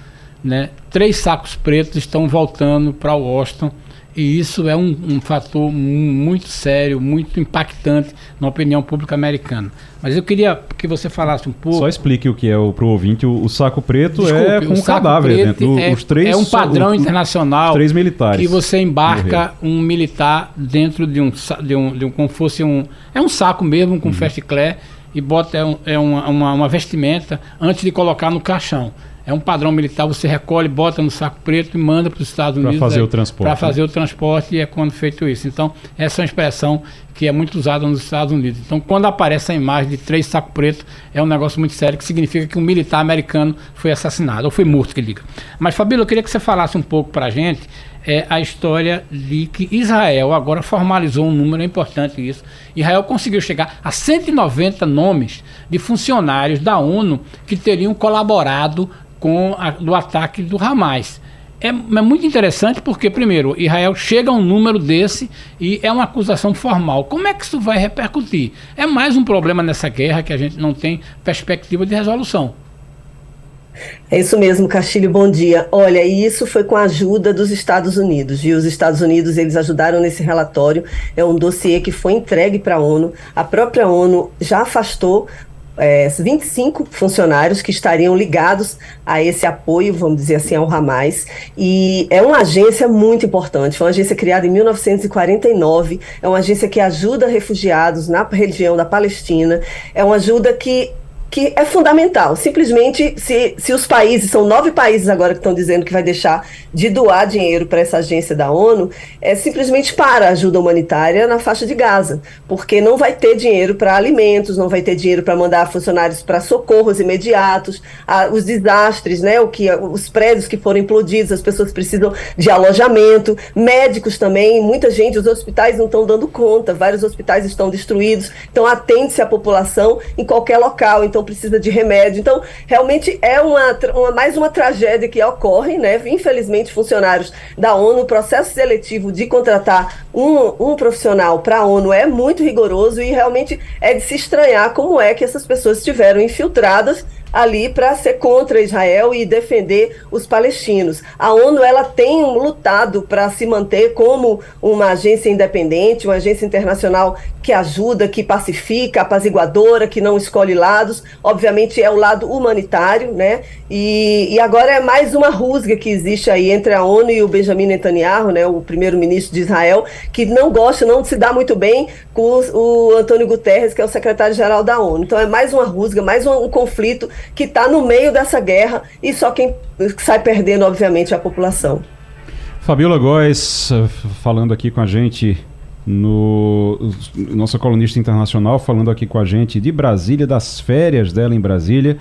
Speaker 2: né, três sacos pretos estão voltando para Washington e isso é um, um, fator muito sério, muito impactante na opinião pública americana. Mas eu queria que você falasse um pouco.
Speaker 1: Só explique o que é para o ouvinte. O, o, saco preto Desculpe, é com um cadáver dentro.
Speaker 2: É,
Speaker 1: os três,
Speaker 2: é um padrão internacional.
Speaker 1: Os três militares.
Speaker 2: Que você embarca um militar dentro de um, de um, de um. Como fosse um. É um saco mesmo, com uhum. festiclé, e bota é, um, é uma, uma, uma vestimenta antes de colocar no caixão. É um padrão militar, você recolhe, bota no saco preto e manda para os Estados Unidos.
Speaker 1: Para fazer o transporte.
Speaker 2: Para fazer né? o transporte e é quando feito isso. Então, essa é uma expressão que é muito usada nos Estados Unidos. Então, quando aparece a imagem de três sacos pretos, é um negócio muito sério que significa que um militar americano foi assassinado, ou foi morto, que liga. Mas, Fabíola, eu queria que você falasse um pouco para a gente é a história de que Israel agora formalizou um número é importante isso. Israel conseguiu chegar a 190 nomes de funcionários da ONU que teriam colaborado com a, do ataque do Hamas. É, é, muito interessante porque, primeiro, Israel chega a um número desse e é uma acusação formal. Como é que isso vai repercutir? É mais um problema nessa guerra que a gente não tem perspectiva de resolução.
Speaker 4: É isso mesmo, Castilho, bom dia. Olha, e isso foi com a ajuda dos Estados Unidos, e os Estados Unidos, eles ajudaram nesse relatório, é um dossiê que foi entregue para a ONU, a própria ONU já afastou é, 25 funcionários que estariam ligados a esse apoio, vamos dizer assim, ao Hamas. E é uma agência muito importante, foi uma agência criada em 1949, é uma agência que ajuda refugiados na região da Palestina, é uma ajuda que que é fundamental. Simplesmente, se, se os países, são nove países agora que estão dizendo que vai deixar de doar dinheiro para essa agência da ONU, é simplesmente para ajuda humanitária na faixa de Gaza, porque não vai ter dinheiro para alimentos, não vai ter dinheiro para mandar funcionários para socorros imediatos, a, os desastres, né, o que, os prédios que foram implodidos, as pessoas precisam de alojamento, médicos também, muita gente, os hospitais não estão dando conta, vários hospitais estão destruídos, então atende-se a população em qualquer local, então precisa de remédio. Então, realmente é uma, uma, mais uma tragédia que ocorre, né? Infelizmente, funcionários da ONU, o processo seletivo de contratar um, um profissional para a ONU é muito rigoroso e realmente é de se estranhar como é que essas pessoas estiveram infiltradas ali para ser contra Israel e defender os palestinos. A ONU ela tem lutado para se manter como uma agência independente, uma agência internacional que ajuda, que pacifica, apaziguadora, que não escolhe lados. Obviamente é o lado humanitário, né? E, e agora é mais uma rusga que existe aí entre a ONU e o Benjamin Netanyahu, né, o primeiro-ministro de Israel, que não gosta, não se dá muito bem com o, Antônio Guterres, que é o secretário-geral da ONU. Então é mais uma rusga, mais um, um conflito que está no meio dessa guerra e só quem sai perdendo, obviamente, é a população.
Speaker 1: Fabiola Góes, falando aqui com a gente no nossa colunista internacional falando aqui com a gente de Brasília, das férias dela em Brasília,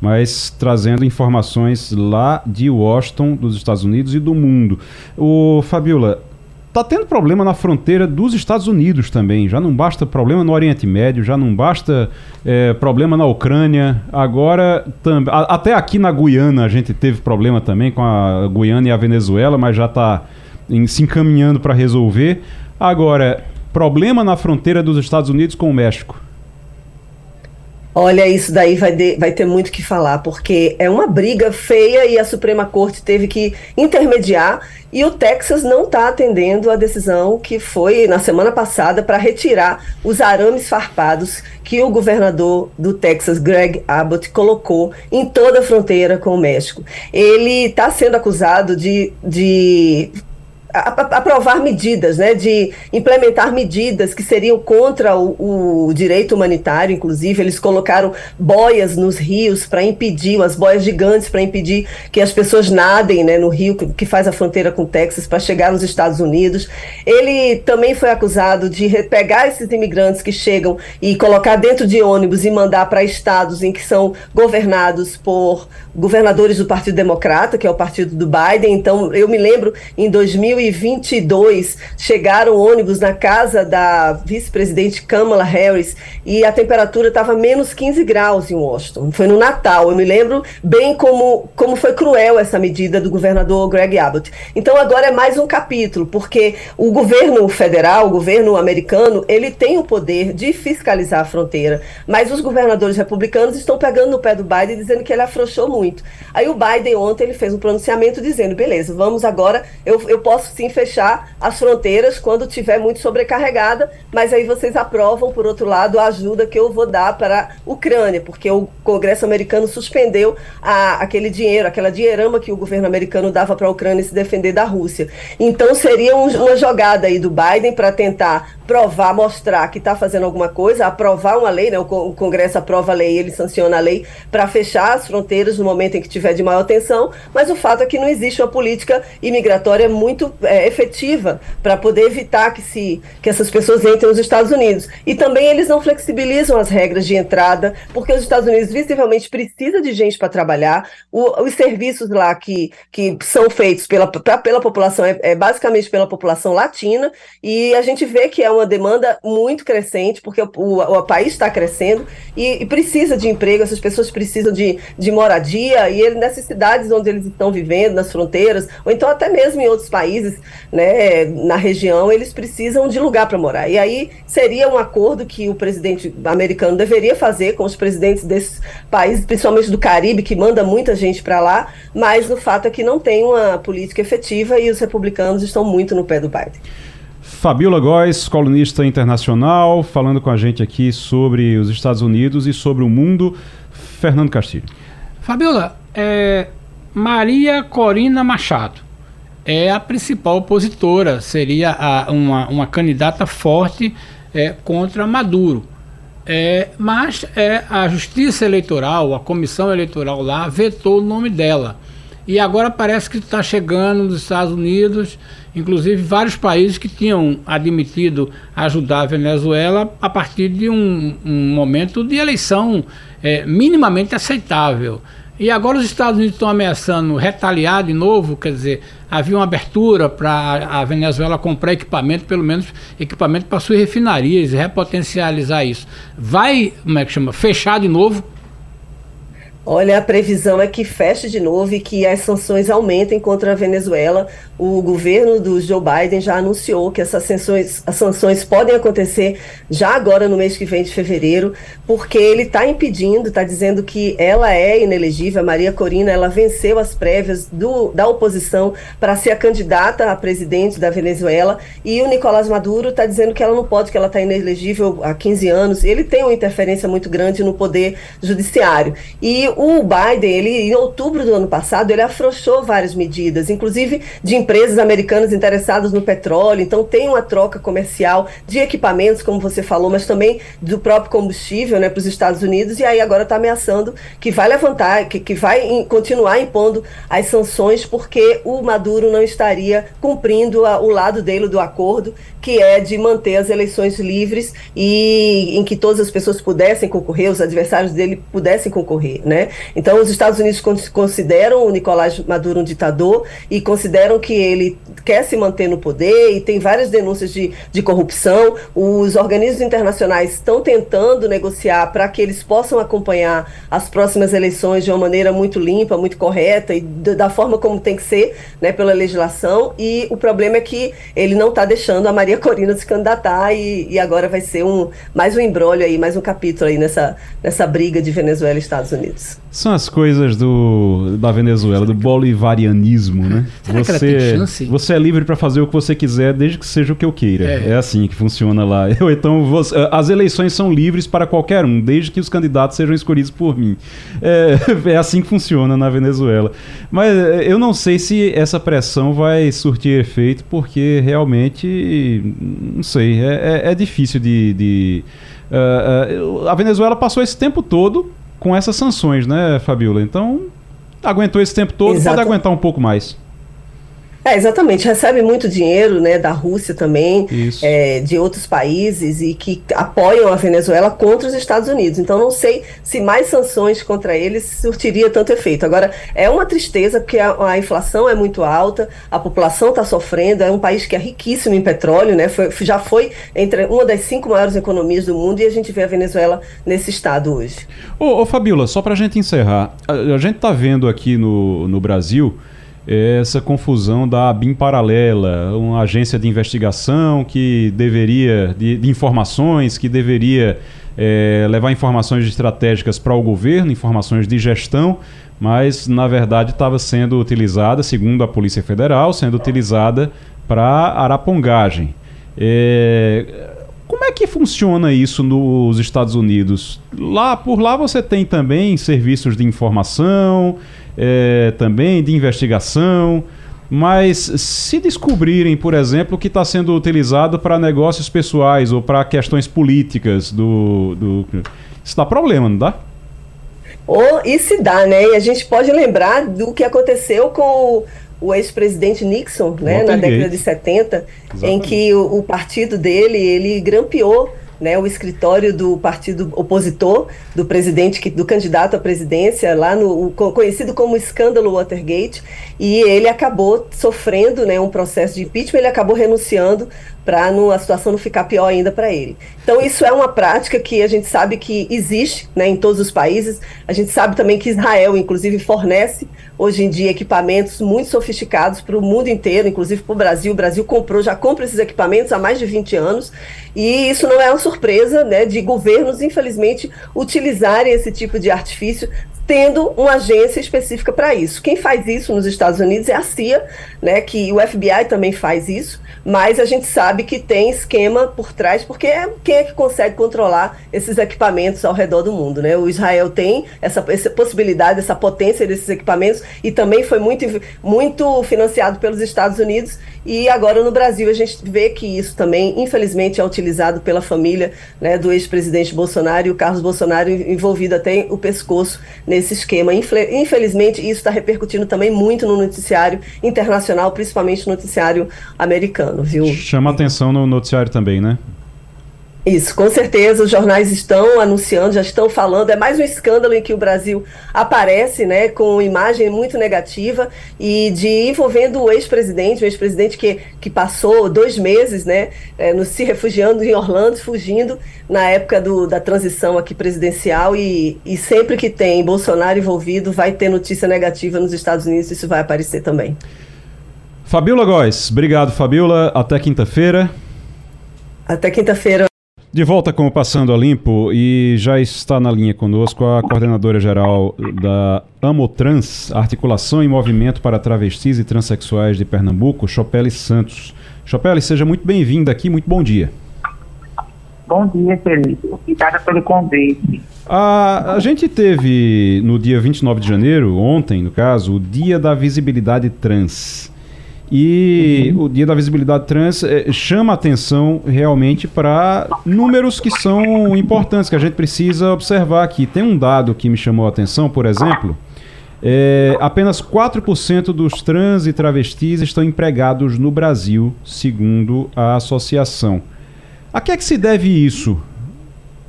Speaker 1: mas trazendo informações lá de Washington, dos Estados Unidos e do mundo. O Fabiola, Tá tendo problema na fronteira dos Estados Unidos também. Já não basta problema no Oriente Médio, já não basta é, problema na Ucrânia. Agora, até aqui na Guiana a gente teve problema também com a Guiana e a Venezuela, mas já está se encaminhando para resolver. Agora, problema na fronteira dos Estados Unidos com o México.
Speaker 4: Olha, isso daí vai, de, vai ter muito que falar, porque é uma briga feia e a Suprema Corte teve que intermediar e o Texas não está atendendo a decisão que foi na semana passada para retirar os arames farpados que o governador do Texas, Greg Abbott, colocou em toda a fronteira com o México. Ele está sendo acusado de, de aprovar medidas, né, de implementar medidas que seriam contra o, o direito humanitário, inclusive eles colocaram boias nos rios para impedir, as boias gigantes para impedir que as pessoas nadem, né, no rio que, que faz a fronteira com o Texas para chegar nos Estados Unidos. Ele também foi acusado de pegar esses imigrantes que chegam e colocar dentro de ônibus e mandar para estados em que são governados por governadores do Partido Democrata, que é o partido do Biden. Então, eu me lembro em 2000 2022 chegaram ônibus na casa da vice-presidente Kamala Harris e a temperatura estava menos 15 graus em Washington. Foi no Natal. Eu me lembro bem como, como foi cruel essa medida do governador Greg Abbott. Então agora é mais um capítulo, porque o governo federal, o governo americano, ele tem o poder de fiscalizar a fronteira, mas os governadores republicanos estão pegando no pé do Biden dizendo que ele afrouxou muito. Aí o Biden ontem ele fez um pronunciamento dizendo, beleza, vamos agora, eu, eu posso sim fechar as fronteiras quando tiver muito sobrecarregada, mas aí vocês aprovam, por outro lado, a ajuda que eu vou dar para a Ucrânia, porque o Congresso americano suspendeu a, aquele dinheiro, aquela dinheirama que o governo americano dava para a Ucrânia se defender da Rússia. Então seria um, uma jogada aí do Biden para tentar provar, mostrar que está fazendo alguma coisa, aprovar uma lei, né? O, Congresso aprova a lei, ele sanciona a lei para fechar as fronteiras no momento em que tiver de maior tensão, mas o fato é que não existe uma política imigratória muito é, efetiva para poder evitar que, se, que essas pessoas entrem nos Estados Unidos. E também eles não flexibilizam as regras de entrada, porque os Estados Unidos visivelmente precisa de gente para trabalhar, o, os serviços lá que, que são feitos pela, pra, pela população é, é basicamente pela população latina, e a gente vê que é uma demanda muito crescente, porque o, o, o país está crescendo e, e, precisa de emprego, essas pessoas precisam de, de moradia, e ele, nessas cidades onde eles estão vivendo, nas fronteiras, ou então até mesmo em outros países, né, na região, eles precisam de lugar para morar. E aí seria um acordo que o presidente americano deveria fazer com os presidentes desses países, principalmente do Caribe, que manda muita gente para lá, mas o fato é que não tem uma política efetiva e os republicanos estão muito no pé do Biden.
Speaker 1: Fabiola Góes, colunista internacional, falando com a gente aqui sobre os Estados Unidos e sobre o mundo. Fernando Castilho.
Speaker 2: Fabiola, é, Maria Corina Machado é a principal opositora, seria a, uma, uma candidata forte é, contra Maduro. É, mas é, a Justiça Eleitoral, a Comissão Eleitoral lá, vetou o nome dela. E agora parece que está chegando nos Estados Unidos, inclusive vários países que tinham admitido ajudar a Venezuela a partir de um, um momento de eleição é, minimamente aceitável. E agora os Estados Unidos estão ameaçando retaliar de novo, quer dizer, havia uma abertura para a Venezuela comprar equipamento, pelo menos equipamento para suas refinarias repotencializar isso. Vai, como é que chama, fechar de novo
Speaker 4: Olha, a previsão é que feche de novo e que as sanções aumentem contra a Venezuela. O governo do Joe Biden já anunciou que essas sanções, as sanções podem acontecer já agora no mês que vem de fevereiro, porque ele está impedindo, está dizendo que ela é inelegível. A Maria Corina, ela venceu as prévias do, da oposição para ser a candidata a presidente da Venezuela e o Nicolás Maduro está dizendo que ela não pode, que ela está inelegível há 15 anos. Ele tem uma interferência muito grande no poder judiciário. E o Biden, ele, em outubro do ano passado, ele afrouxou várias medidas, inclusive de empresas americanas interessadas no petróleo. Então, tem uma troca comercial de equipamentos, como você falou, mas também do próprio combustível né, para os Estados Unidos. E aí agora está ameaçando que vai levantar, que, que vai in, continuar impondo as sanções, porque o Maduro não estaria cumprindo a, o lado dele do acordo, que é de manter as eleições livres e em que todas as pessoas pudessem concorrer, os adversários dele pudessem concorrer, né? Então, os Estados Unidos consideram o Nicolás Maduro um ditador e consideram que ele quer se manter no poder e tem várias denúncias de, de corrupção. Os organismos internacionais estão tentando negociar para que eles possam acompanhar as próximas eleições de uma maneira muito limpa, muito correta e da forma como tem que ser, né, pela legislação. E o problema é que ele não está deixando a Maria Corina se candidatar e, e agora vai ser um mais um embrólio aí, mais um capítulo aí nessa, nessa briga de Venezuela e Estados Unidos.
Speaker 1: São as coisas do, da Venezuela, do bolivarianismo, né?
Speaker 2: Será
Speaker 1: você,
Speaker 2: que ela tem chance?
Speaker 1: você é livre para fazer o que você quiser, desde que seja o que eu queira. É, é assim que funciona lá. Eu, então, você, as eleições são livres para qualquer um, desde que os candidatos sejam escolhidos por mim. É, é assim que funciona na Venezuela. Mas é, eu não sei se essa pressão vai surtir efeito, porque realmente, não sei, é, é, é difícil de. de uh, uh, a Venezuela passou esse tempo todo com essas sanções, né, Fabiola? Então, aguentou esse tempo todo, Exato. pode aguentar um pouco mais.
Speaker 4: É, exatamente, recebe muito dinheiro né, da Rússia também, é, de outros países e que apoiam a Venezuela contra os Estados Unidos. Então não sei se mais sanções contra eles surtiria tanto efeito. Agora, é uma tristeza porque a, a inflação é muito alta, a população está sofrendo, é um país que é riquíssimo em petróleo, né? Foi, já foi entre uma das cinco maiores economias do mundo e a gente vê a Venezuela nesse estado hoje.
Speaker 1: Ô, ô Fabiola, só para a gente encerrar, a, a gente está vendo aqui no, no Brasil essa confusão da BIM paralela, uma agência de investigação que deveria, de, de informações, que deveria é, levar informações estratégicas para o governo, informações de gestão, mas na verdade estava sendo utilizada, segundo a Polícia Federal, sendo utilizada para arapongagem. É, como é que funciona isso nos Estados Unidos? Lá por lá você tem também serviços de informação, é, também de investigação. Mas se descobrirem, por exemplo, que está sendo utilizado para negócios pessoais ou para questões políticas do, do. Isso dá problema, não dá?
Speaker 4: Ou, e se dá, né? E a gente pode lembrar do que aconteceu com o, ex-presidente Nixon, né, na década de 70, Exatamente. em que o, o partido dele, ele grampeou né, o escritório do partido opositor do presidente, do candidato à presidência, lá no conhecido como escândalo Watergate, e ele acabou sofrendo né, um processo de impeachment, ele acabou renunciando para a situação não ficar pior ainda para ele. Então, isso é uma prática que a gente sabe que existe né, em todos os países. A gente sabe também que Israel, inclusive, fornece hoje em dia equipamentos muito sofisticados para o mundo inteiro, inclusive para o Brasil. O Brasil comprou, já compra esses equipamentos há mais de 20 anos. E isso não é uma surpresa né, de governos, infelizmente, utilizarem esse tipo de artifício tendo uma agência específica para isso. Quem faz isso nos Estados Unidos é a CIA, né, que o FBI também faz isso, mas a gente sabe que tem esquema por trás, porque é quem é que consegue controlar esses equipamentos ao redor do mundo, né? O Israel tem essa, essa possibilidade, essa potência desses equipamentos e também foi muito, muito financiado pelos Estados Unidos e agora no Brasil a gente vê que isso também, infelizmente, é utilizado pela família né, do ex-presidente Bolsonaro e o Carlos Bolsonaro envolvido até o pescoço esquema. Infelizmente, isso está repercutindo também muito no noticiário internacional, principalmente no noticiário americano, viu?
Speaker 1: Chama atenção no noticiário também, né?
Speaker 4: Isso, com certeza os jornais estão anunciando, já estão falando. É mais um escândalo em que o Brasil aparece, né, com imagem muito negativa e de envolvendo o ex-presidente, o ex-presidente que, que passou dois meses, né, é, no, se refugiando em Orlando, fugindo na época do, da transição aqui presidencial e, e sempre que tem Bolsonaro envolvido, vai ter notícia negativa nos Estados Unidos, isso vai aparecer também.
Speaker 1: Fabiola Góes, obrigado Fabiola, até quinta-feira.
Speaker 4: Até quinta-feira.
Speaker 1: De volta com o Passando a Limpo e já está na linha conosco a coordenadora geral da Amotrans, Articulação e Movimento para Travestis e Transsexuais de Pernambuco, Chopele Santos. Chopele, seja muito bem-vinda aqui, muito bom dia.
Speaker 5: Bom dia, Felipe. Obrigada pelo convite.
Speaker 1: A, a gente teve no dia 29 de janeiro, ontem no caso, o Dia da Visibilidade Trans. E uhum. o Dia da Visibilidade Trans é, chama atenção realmente para números que são importantes, que a gente precisa observar aqui. Tem um dado que me chamou a atenção, por exemplo. É, apenas 4% dos trans e travestis estão empregados no Brasil, segundo a associação. A que é que se deve isso,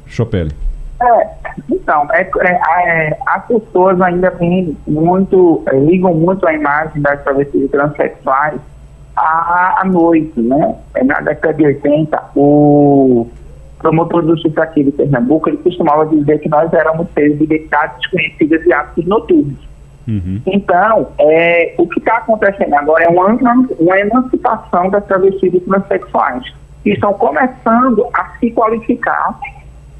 Speaker 1: Chopelli?
Speaker 5: É, então, é, é, é, as pessoas ainda têm muito, é, ligam muito a imagem das travestis transexuais à, à noite, né? É, na década de 80, o promotor do Justiça aqui de Pernambuco, ele costumava dizer que nós éramos seres de identidades desconhecidas e hábitos noturnos. Uhum. Então, é, o que está acontecendo agora é uma, uma emancipação das travestis transexuais, que estão começando a se qualificar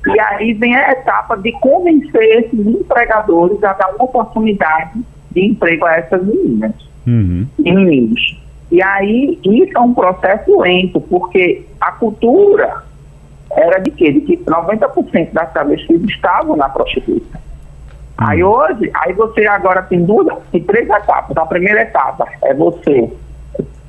Speaker 5: e aí vem a etapa de convencer esses empregadores a dar uma oportunidade de emprego a essas meninas uhum. e meninos. E aí isso é um processo lento, porque a cultura era de quê? De que 90% das travestis estavam na prostituição. Uhum. Aí hoje, aí você agora tem duas, tem três etapas. A primeira etapa é você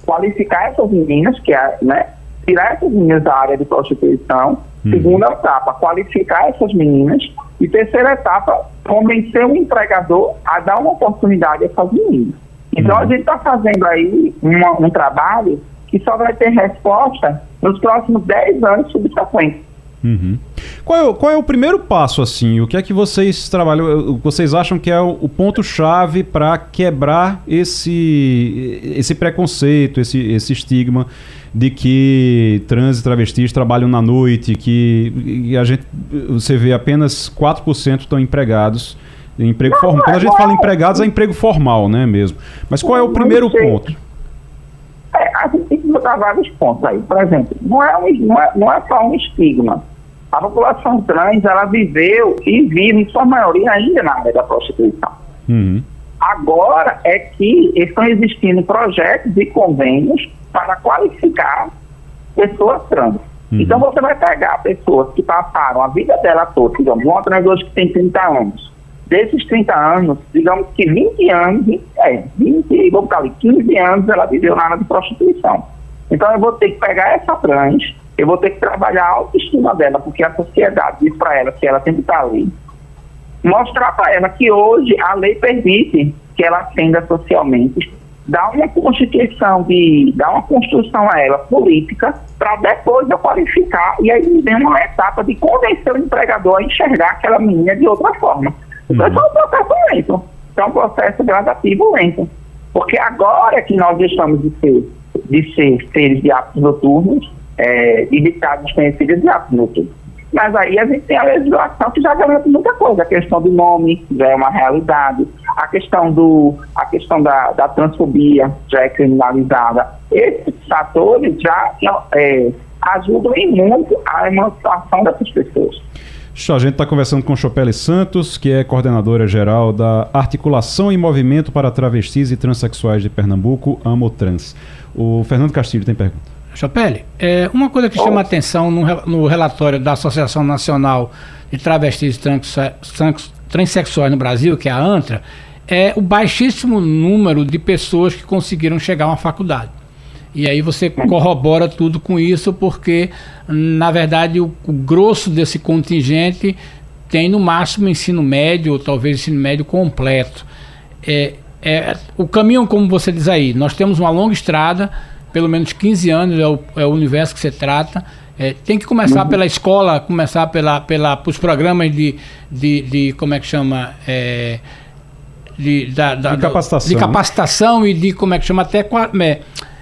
Speaker 5: qualificar essas meninas, que é, né, tirar essas meninas da área de prostituição Uhum. Segunda etapa, qualificar essas meninas. E terceira etapa, convencer o empregador a dar uma oportunidade a essas meninas. Então uhum. a gente está fazendo aí uma, um trabalho que só vai ter resposta nos próximos 10 anos subsequentes.
Speaker 1: Uhum. Qual, é, qual é o primeiro passo assim? O que é que vocês trabalham? Vocês acham que é o, o ponto chave para quebrar esse esse preconceito, esse, esse estigma de que trans e travestis trabalham na noite, que a gente você vê apenas 4% estão empregados em emprego não, formal. Quando a gente fala empregados, é emprego formal, né, mesmo. Mas qual é o primeiro ponto?
Speaker 5: É, a gente tem que botar vários pontos aí. Por exemplo, não é, um, não é, não é só um estigma. A população trans, ela viveu e vive, em sua maioria, ainda na área da prostituição. Uhum. Agora é que estão existindo projetos e convênios para qualificar pessoas trans. Uhum. Então você vai pegar pessoas que passaram a vida dela toda, digamos, uma trans hoje que tem 30 anos, desses 30 anos, digamos que 20 anos, é, 20, vamos ali, 15 anos ela viveu na área de prostituição. Então eu vou ter que pegar essa trans, eu vou ter que trabalhar a autoestima dela, porque a sociedade diz para ela que ela tem que estar ali. Mostrar para ela que hoje a lei permite que ela ascenda socialmente, dar uma constituição de, dar uma construção a ela política para depois eu qualificar e aí vem uma etapa de convencer o empregador a enxergar aquela menina de outra forma. Então, uhum. É um processo lento, é um processo gradativo lento, porque agora que nós deixamos de ser de ser seres de hábitos noturnos é, e de estar desconhecidos de hábitos noturnos. Mas aí a gente tem a legislação que já garante muita coisa. A questão do nome já é uma realidade. A questão, do, a questão da, da transfobia já é criminalizada. Esses fatores já é, ajudam em muito a emancipação dessas pessoas.
Speaker 1: A gente está conversando com Chopele Santos, que é coordenadora geral da Articulação e Movimento para Travestis e Transsexuais de Pernambuco, Amotrans. O Fernando Castilho tem pergunta.
Speaker 2: Chapelle, é, uma coisa que chama oh. atenção no, no, relatório da Associação Nacional de Travestis e Transsexuais no Brasil, que é a ANTRA, é o baixíssimo número de pessoas que conseguiram chegar a uma faculdade. E aí você corrobora tudo com isso, porque, na verdade, o, o grosso desse contingente tem no máximo ensino médio, ou talvez ensino médio completo. É, é, o caminho, como você diz aí, nós temos uma longa estrada pelo menos 15 anos é o, é o universo que você trata. É, tem que começar uhum. pela escola, começar pela, pela, os programas de, de, de, como é que chama? É,
Speaker 1: de, da, da, de capacitação.
Speaker 2: De capacitação e de, como é que chama? Até é,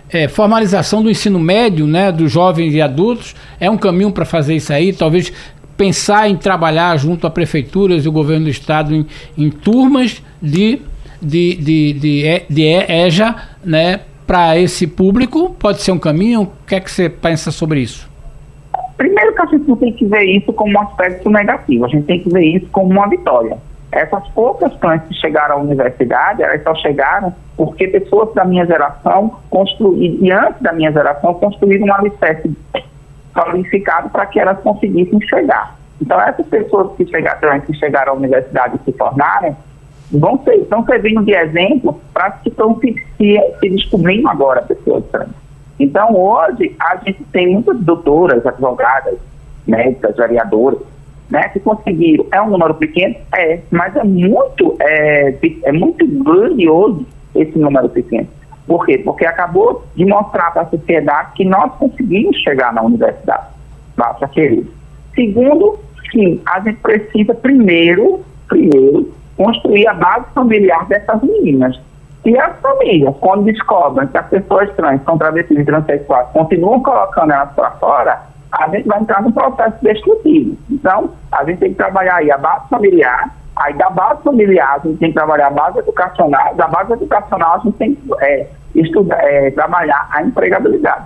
Speaker 2: é, formalização do ensino médio, né? Dos jovens e adultos. É um caminho para fazer isso aí. Talvez pensar em trabalhar junto a prefeituras e o governo do estado em, em turmas de, de, de, de, de EJA, né? Para esse público? Pode ser um caminho? O que é que você pensa sobre isso?
Speaker 5: Primeiro que a gente não tem que ver isso como um aspecto negativo, a gente tem que ver isso como uma vitória. Essas poucas trans que chegaram à universidade, elas só chegaram porque pessoas da minha geração construíram, e antes da minha geração, construíram um alicerce qualificado para que elas conseguissem chegar. Então, essas pessoas que chegaram, que chegaram à universidade e se formaram, vão ser, estão servindo de exemplo para que estão se, se, se descobrindo agora pessoas trans. Então, hoje, a gente tem muitas doutoras, advogadas, médicas, vereadoras, né, que conseguiram. É um número pequeno? É, mas é muito, é, é muito grandioso esse número pequeno. Por quê? Porque acabou de mostrar para a sociedade que nós conseguimos chegar na universidade. Basta querer. Segundo, sim, a gente precisa primeiro, primeiro, construir a base familiar dessas meninas. E as famílias, quando descobrem que as pessoas trans são travestis e transexuais, continuam colocando elas para fora, a gente vai entrar num processo destrutivo. Então, a gente tem que trabalhar aí a base familiar, aí da base familiar a gente tem que trabalhar a base educacional, da base educacional a gente tem que é, estudar, é, trabalhar a empregabilidade.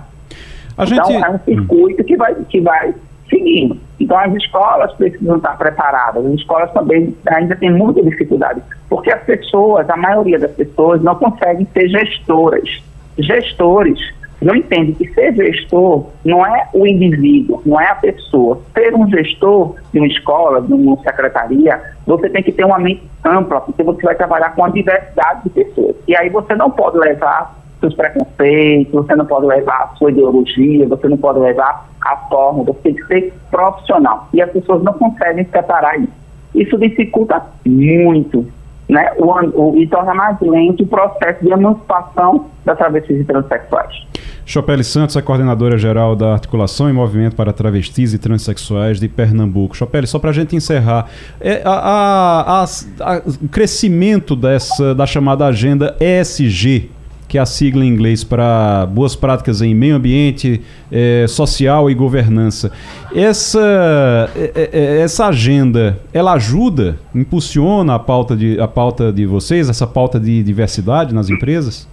Speaker 5: A então, gente... é um circuito que vai, que vai seguindo. Então, as escolas precisam estar preparadas. As escolas também ainda têm muita dificuldade, porque as pessoas, a maioria das pessoas, não conseguem ser gestoras. Gestores não entendem que ser gestor não é o indivíduo, não é a pessoa. Ser um gestor de uma escola, de uma secretaria, você tem que ter uma mente ampla, porque você vai trabalhar com a diversidade de pessoas. E aí você não pode levar seus preconceitos, você não pode levar a sua ideologia, você não pode levar a forma, você tem que ser profissional. E as pessoas não conseguem separar isso. Isso dificulta muito né, o, o, e torna mais lento o processo de emancipação das travestis e transexuais.
Speaker 1: Chopele Santos é coordenadora geral da Articulação e Movimento para Travestis e Transsexuais de Pernambuco. Chopele, só para a gente encerrar, é, a, a, a, o crescimento dessa, da chamada agenda ESG, que é a sigla em inglês para Boas Práticas em Meio Ambiente, é, Social e Governança. Essa, é, é, essa agenda, ela ajuda, impulsiona a pauta, de, a pauta de vocês, essa pauta de diversidade nas empresas?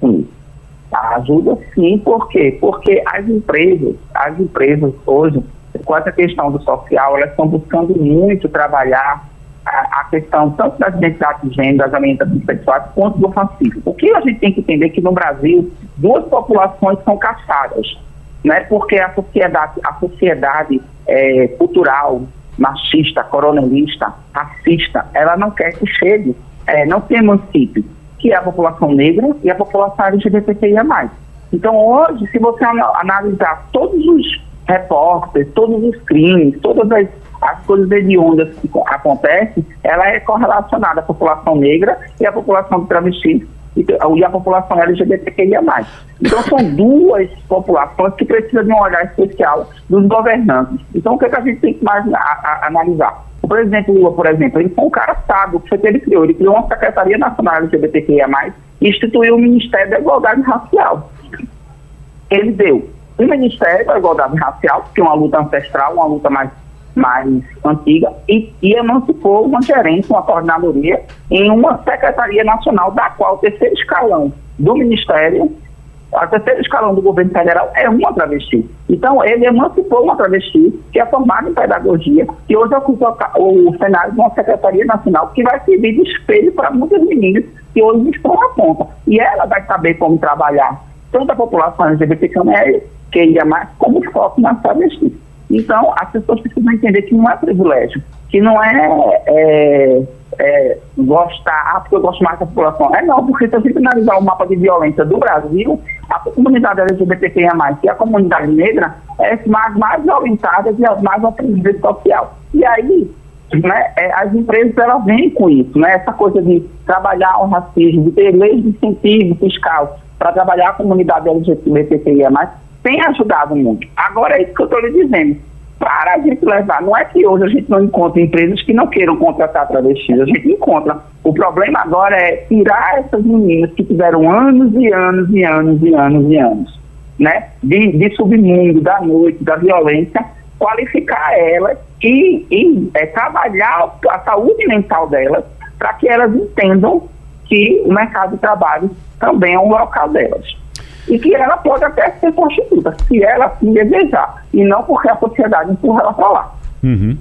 Speaker 5: Sim. Ajuda sim, por quê? Porque as empresas, as empresas hoje, com essa questão do social, elas estão buscando muito trabalhar a, questão tanto das identidades de gênero, das orientações sexuais, quanto do racismo. O que a gente tem que entender é que no Brasil, duas populações são caçadas, né? porque a sociedade, a sociedade é, cultural, machista, coronelista, racista, ela não quer que chegue, é, não tem município, que é a população negra e a população LGBTQIA+. Então hoje, se você analisar todos os repórteres, todos os crimes, todas as, as coisas hediondas que acontecem, ela é correlacionada à população negra e à população de travestis e a população LGBTQIA+. Então são duas populações que precisam de um olhar especial dos governantes. Então o que, é que a gente tem que mais a, a, analisar? O presidente Lula, por exemplo, ele foi um cara sábio, que foi que ele criou. Ele criou uma Secretaria Nacional LGBTQIA+, e instituiu o Ministério da Igualdade Racial. Ele deu o Ministério da Igualdade Racial, que é uma luta ancestral, uma luta mais mais antiga, e, e emancipou uma gerência, uma coordenadoria, em uma Secretaria Nacional, da qual o terceiro escalão do Ministério, o terceiro escalão do governo federal é uma travesti. Então, ele emancipou uma travesti que é formada em pedagogia, que hoje ocupa o cenário de uma Secretaria Nacional, que vai servir de espelho para muitas meninas que hoje estão na ponta. E ela vai saber como trabalhar tanto a população LGBT que ia mais, como foco nas travestis. Então, as pessoas precisam entender que não é privilégio, que não é, é, é gostar, ah, porque eu gosto mais da população. É não, porque se a gente analisar o mapa de violência do Brasil, a comunidade LGBTQIA+, e a comunidade negra, é as mais, mais violentadas e as mais oprimidas social. E aí, né, é, as empresas elas vêm com isso, né, essa coisa de trabalhar o racismo, de ter leis de incentivo fiscal para trabalhar a comunidade LGBTQIA+, tem ajudado muito. Agora é isso que eu estou lhe dizendo. Para a gente levar, não é que hoje a gente não encontra empresas que não queiram contratar travestis, a gente encontra. O problema agora é tirar essas meninas que tiveram anos e anos e anos e anos e anos, né? De, de submundo, da noite, da violência, qualificar elas e, e é, trabalhar a saúde mental delas para que elas entendam que o mercado de trabalho também é um local delas e que ela pode até ser prostituta, se ela assim desejar, e não porque a sociedade empurra ela para lá.
Speaker 1: Uhum.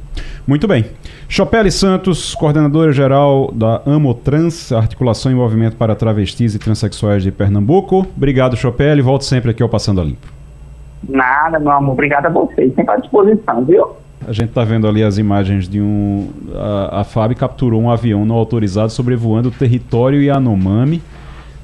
Speaker 1: Muito bem. Chopele Santos, coordenadora geral da Amotrans, Articulação e Movimento para Travestis e Transsexuais de Pernambuco. Obrigado, Chopele. Volto sempre aqui ao Passando a Limpo.
Speaker 5: Nada, meu amor. Obrigado a vocês. Sempre à disposição, viu?
Speaker 1: A gente está vendo ali as imagens de um. A, a FAB capturou um avião não autorizado sobrevoando o território Yanomami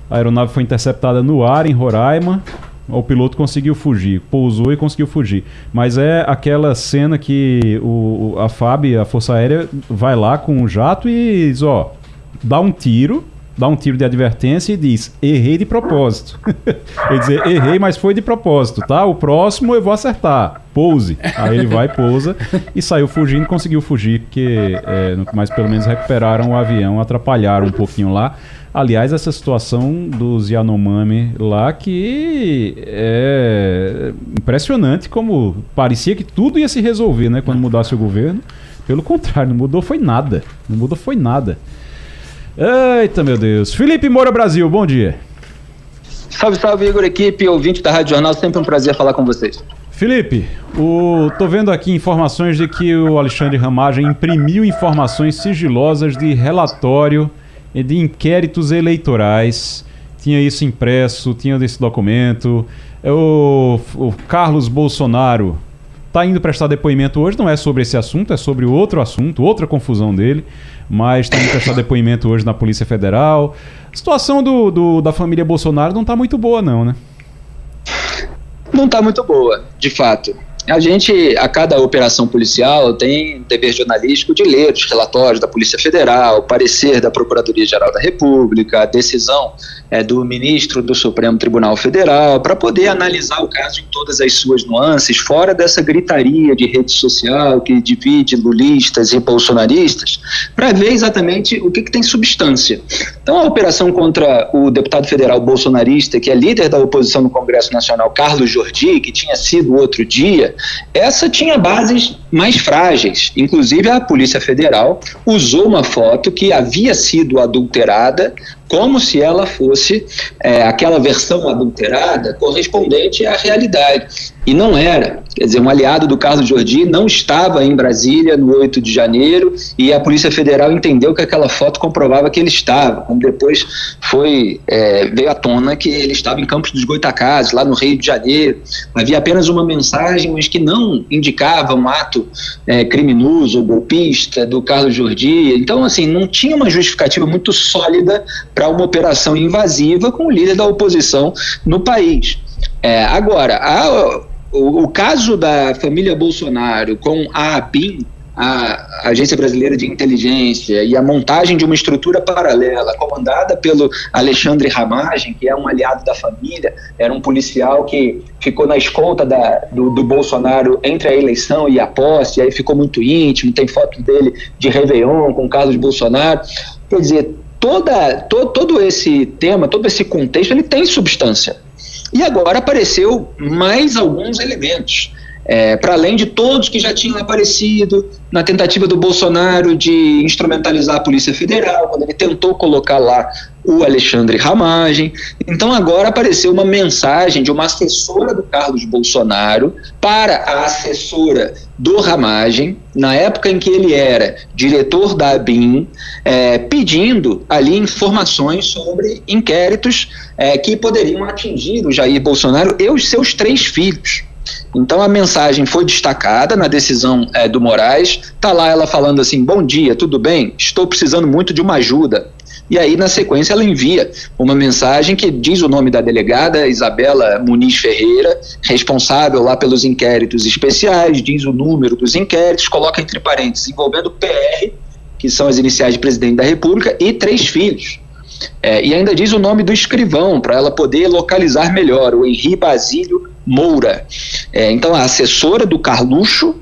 Speaker 1: a aeronave foi interceptada no ar, em Roraima. O piloto conseguiu fugir, pousou e conseguiu fugir. Mas é aquela cena que o, a FAB, a Força Aérea, vai lá com um jato e diz: ó, dá um tiro, dá um tiro de advertência e diz: errei de propósito. ele diz: errei, mas foi de propósito, tá? O próximo eu vou acertar. Pouse. Aí ele vai, pousa e saiu fugindo, conseguiu fugir, porque, é, mas pelo menos recuperaram o avião, atrapalharam um pouquinho lá. Aliás, essa situação dos Yanomami lá que é impressionante como parecia que tudo ia se resolver, né, quando mudasse o governo. Pelo contrário, não mudou foi nada. Não mudou foi nada. Eita, meu Deus. Felipe Moura Brasil, bom dia.
Speaker 6: Salve, salve, Igor, equipe, ouvinte da Rádio Jornal, sempre um prazer falar com vocês.
Speaker 1: Felipe, o, tô vendo aqui informações de que o Alexandre Ramagem imprimiu informações sigilosas de relatório de inquéritos eleitorais. Tinha isso impresso, tinha esse documento. É o, o Carlos Bolsonaro está indo prestar depoimento hoje, não é sobre esse assunto, é sobre outro assunto, outra confusão dele, mas está indo prestar depoimento hoje na Polícia Federal. A situação do, do da família Bolsonaro não está muito boa, não, né?
Speaker 6: Não está muito boa, de fato. A gente, a cada operação policial, tem dever jornalístico de ler os relatórios da Polícia Federal, parecer da Procuradoria-Geral da República, a decisão é, do ministro do Supremo Tribunal Federal, para poder analisar o caso em todas as suas nuances, fora dessa gritaria de rede social que divide lulistas e bolsonaristas, para ver exatamente o que, que tem substância. Então, a operação contra o deputado federal bolsonarista, que é líder da oposição no Congresso Nacional, Carlos Jordi, que tinha sido outro dia, essa tinha bases mais frágeis. Inclusive, a Polícia Federal usou uma foto que havia sido adulterada como se ela fosse é, aquela versão adulterada correspondente à realidade. E não era. Quer dizer, um aliado do Carlos Jordi não estava em Brasília no 8 de janeiro e a Polícia Federal entendeu que aquela foto comprovava que ele estava. Quando depois foi, é, veio à tona que ele estava em Campos dos Goitacazes, lá no Rio de Janeiro. Havia apenas uma mensagem, mas que não indicava um ato é, criminoso ou golpista do Carlos Jordi. Então, assim, não tinha uma justificativa muito sólida para uma operação invasiva com o líder da oposição no país. É, agora, a, o, o, caso da família Bolsonaro com a ABIN, a Agência Brasileira de Inteligência, e a montagem de uma estrutura paralela comandada pelo Alexandre Ramagem, que é um aliado da família, era um policial que ficou na escolta da, do, do, Bolsonaro entre a eleição e a posse, aí ficou muito íntimo, tem foto dele de Réveillon com o Carlos Bolsonaro. Quer dizer, toda, to, todo esse tema, todo esse contexto, ele tem substância. E agora apareceu mais alguns elementos. É, para além de todos que já tinham aparecido na tentativa do Bolsonaro de instrumentalizar a Polícia Federal, quando ele tentou colocar lá o Alexandre Ramagem. Então agora apareceu uma mensagem de uma assessora do Carlos Bolsonaro para a assessora do Ramagem, na época em que ele era diretor da ABIN, é, pedindo ali informações sobre inquéritos é, que poderiam atingir o Jair Bolsonaro e os seus três filhos. Então a mensagem foi destacada na decisão é, do Moraes. Tá lá ela falando assim: "Bom dia, tudo bem? Estou precisando muito de uma ajuda. E aí, na sequência, ela envia uma mensagem que diz o nome da delegada, Isabela Muniz Ferreira, responsável lá pelos inquéritos especiais, diz o número dos inquéritos, coloca entre parênteses, envolvendo PR, que são as iniciais de presidente da República, e três filhos. É, e ainda diz o nome do escrivão, para ela poder localizar melhor, o Henri Basílio Moura. É, então, a assessora do Carluxo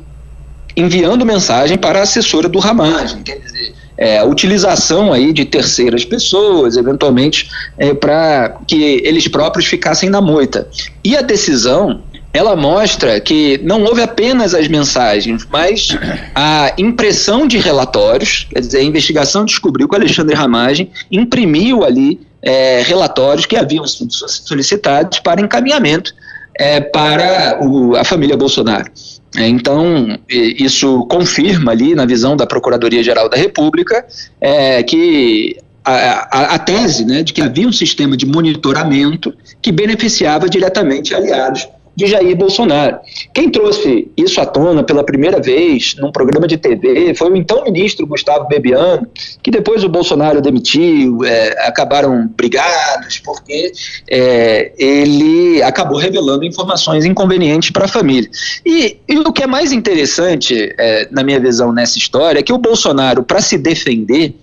Speaker 6: enviando mensagem para a assessora do Ramagem. Quer dizer, é, a utilização aí de terceiras pessoas, eventualmente, é, para que eles próprios ficassem na moita. E a decisão ela mostra que não houve apenas as mensagens, mas a impressão de relatórios, quer dizer, a investigação descobriu que o Alexandre Ramagem imprimiu ali é, relatórios que haviam sido solicitados para encaminhamento é, para o, a família Bolsonaro. É, então, isso confirma ali, na visão da Procuradoria-Geral da República, é, que a, a, a, tese né, de que havia um sistema de monitoramento que beneficiava diretamente aliados de Jair Bolsonaro. Quem trouxe isso à tona pela primeira vez num programa de TV foi o então ministro Gustavo Bebiano, que depois o Bolsonaro demitiu, é, acabaram brigados, porque é, ele acabou revelando informações inconvenientes para a família. E, e, o que é mais interessante, é, na minha visão, nessa história, é que o Bolsonaro, para se defender,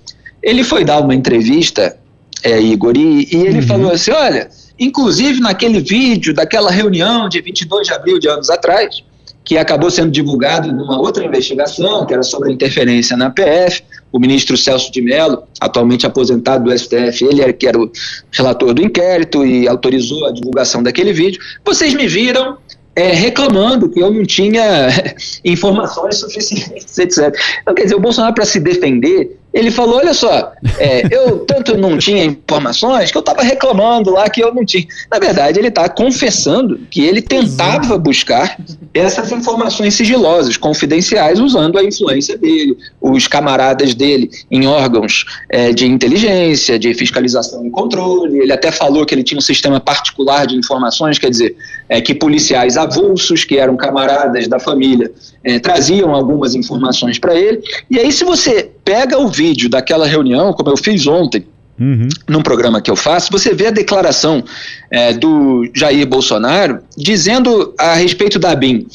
Speaker 6: ele foi dar uma entrevista, é, Igor, e, e ele uhum. falou assim: olha Inclusive, naquele vídeo daquela reunião de 22 de abril de anos atrás, que acabou sendo divulgado numa outra investigação, que era sobre a interferência na PF, o ministro Celso de Mello, atualmente aposentado do STF, ele era, que era o relator do inquérito e autorizou a divulgação daquele vídeo. Vocês me viram é, reclamando que eu não tinha informações suficientes, etc. Então, quer dizer, o Bolsonaro, para se defender, ele falou: olha só, é, eu tanto não tinha informações que eu estava reclamando lá que eu não tinha. Na verdade, ele está confessando que ele tentava buscar essas informações sigilosas, confidenciais, usando a influência dele, os camaradas dele em órgãos é, de inteligência, de fiscalização e controle. Ele até falou que ele tinha um sistema particular de informações, quer dizer, é, que policiais avulsos, que eram camaradas da família, é, traziam algumas informações para ele. E aí, se você pega o vídeo daquela reunião, como eu fiz ontem, uhum. num programa que eu faço, você vê a declaração é, do Jair Bolsonaro dizendo a respeito da BIM.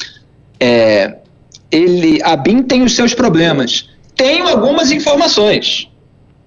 Speaker 6: É, ele, a BIM tem os seus problemas. Tenho algumas informações.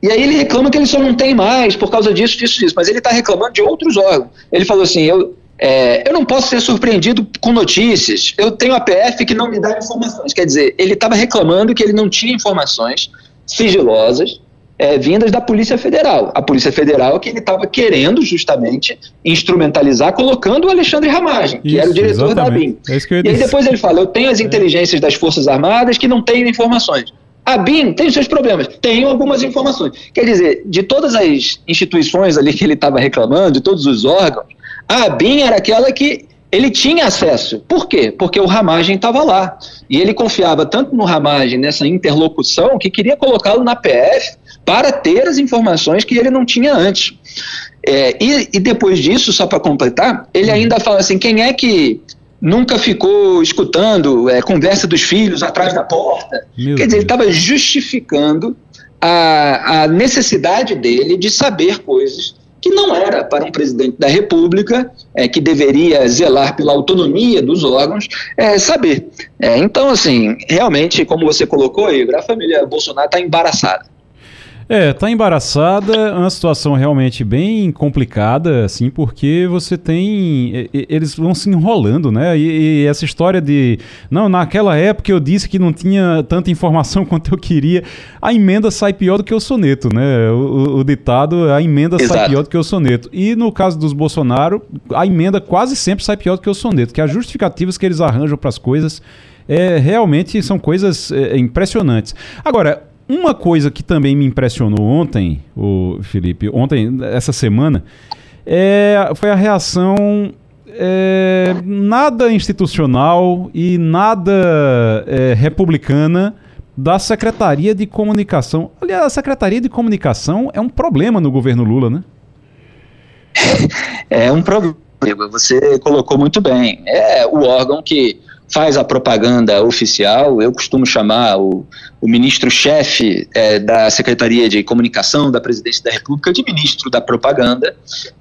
Speaker 6: E aí ele reclama que ele só não tem mais por causa disso, disso, disso. Mas ele está reclamando de outros órgãos. Ele falou assim: eu, é, eu não posso ser surpreendido com notícias. Eu tenho a PF que não me dá informações. Quer dizer, ele estava reclamando que ele não tinha informações sigilosas é, vindas da Polícia Federal. A Polícia Federal que ele estava querendo justamente instrumentalizar, colocando o Alexandre Ramagem, que isso, era o diretor exatamente. da ABIN. É e aí depois ele fala: eu tenho as inteligências das Forças Armadas que não têm informações. A BIM tem seus problemas, tem algumas informações. Quer dizer, de todas as instituições ali que ele estava reclamando, de todos os órgãos, a BIM era aquela que ele tinha acesso. Por quê? Porque o Ramagem estava lá. E ele confiava tanto no Ramagem, nessa interlocução, que queria colocá-lo na PF para ter as informações que ele não tinha antes. É, e, e, depois disso, só para completar, ele ainda fala assim: quem é que nunca ficou escutando é, conversa dos filhos atrás da porta? Meu Quer dizer, ele estava justificando a, a necessidade dele de saber coisas que não era para um presidente da República, é, que deveria zelar pela autonomia dos órgãos, é, saber. É, então, assim, realmente, como você colocou, Igor, a família Bolsonaro está embaraçada.
Speaker 1: É, tá embaraçada, é uma situação realmente bem complicada, assim, porque você tem. Eles vão se enrolando, né? E, e, essa história de. Não, naquela época eu disse que não tinha tanta informação quanto eu queria. A emenda sai pior do que o soneto, né? O, o ditado, a emenda Exato. sai pior do que o soneto. E no caso dos Bolsonaro, a emenda quase sempre sai pior do que o soneto, que as justificativas que eles arranjam para as coisas. É, realmente são coisas é, impressionantes. Agora, uma coisa que também me impressionou ontem, o Felipe, ontem, essa semana, é, foi a reação é, nada institucional e nada é, republicana da Secretaria de Comunicação. Aliás, a Secretaria de Comunicação é um problema no governo Lula, né?
Speaker 6: É um problema, você colocou muito bem. É o órgão que faz a propaganda oficial. Eu costumo chamar o, o ministro-chefe é, da Secretaria de Comunicação da Presidência da República de ministro da propaganda.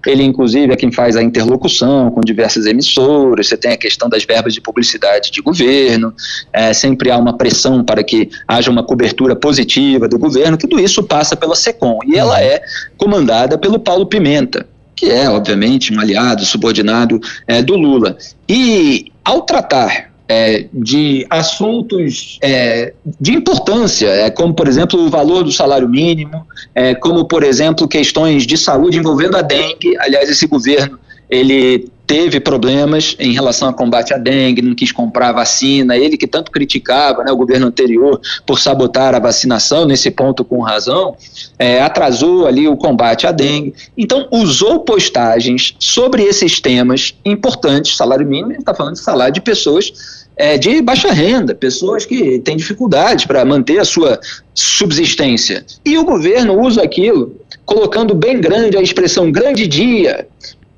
Speaker 6: Ele, inclusive, é quem faz a interlocução com diversas emissoras. Você tem a questão das verbas de publicidade de governo. É, sempre há uma pressão para que haja uma cobertura positiva do governo. Tudo isso passa pela SECOM e ela é comandada pelo Paulo Pimenta que é, obviamente, um aliado subordinado é, do Lula. E, ao tratar é, de assuntos é, de importância, é, como, por exemplo, o valor do salário mínimo, é, como, por exemplo, questões de saúde envolvendo a dengue. Aliás, esse governo ele teve problemas em relação ao combate à dengue, não quis comprar vacina, ele que tanto criticava né, o governo anterior por sabotar a vacinação, nesse ponto com razão, é, atrasou ali o combate à dengue. Então, usou postagens sobre esses temas importantes, salário mínimo, está falando de salário de pessoas é, de baixa renda, pessoas que têm dificuldades para manter a sua subsistência. E o governo usa aquilo, colocando bem grande a expressão grande dia,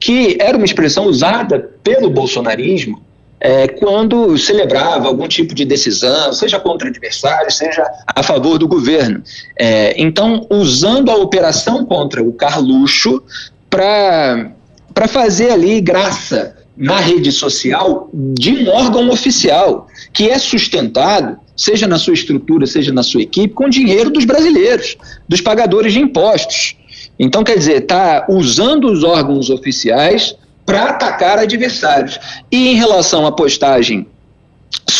Speaker 6: que era uma expressão usada pelo bolsonarismo é, quando celebrava algum tipo de decisão, seja contra adversários, seja a favor do governo. É, então, usando a operação contra o Carluxo para fazer ali graça na rede social de um órgão oficial que é sustentado, seja na sua estrutura, seja na sua equipe, com dinheiro dos brasileiros, dos pagadores de impostos. Então, quer dizer, está usando os órgãos oficiais para atacar adversários. E em relação à postagem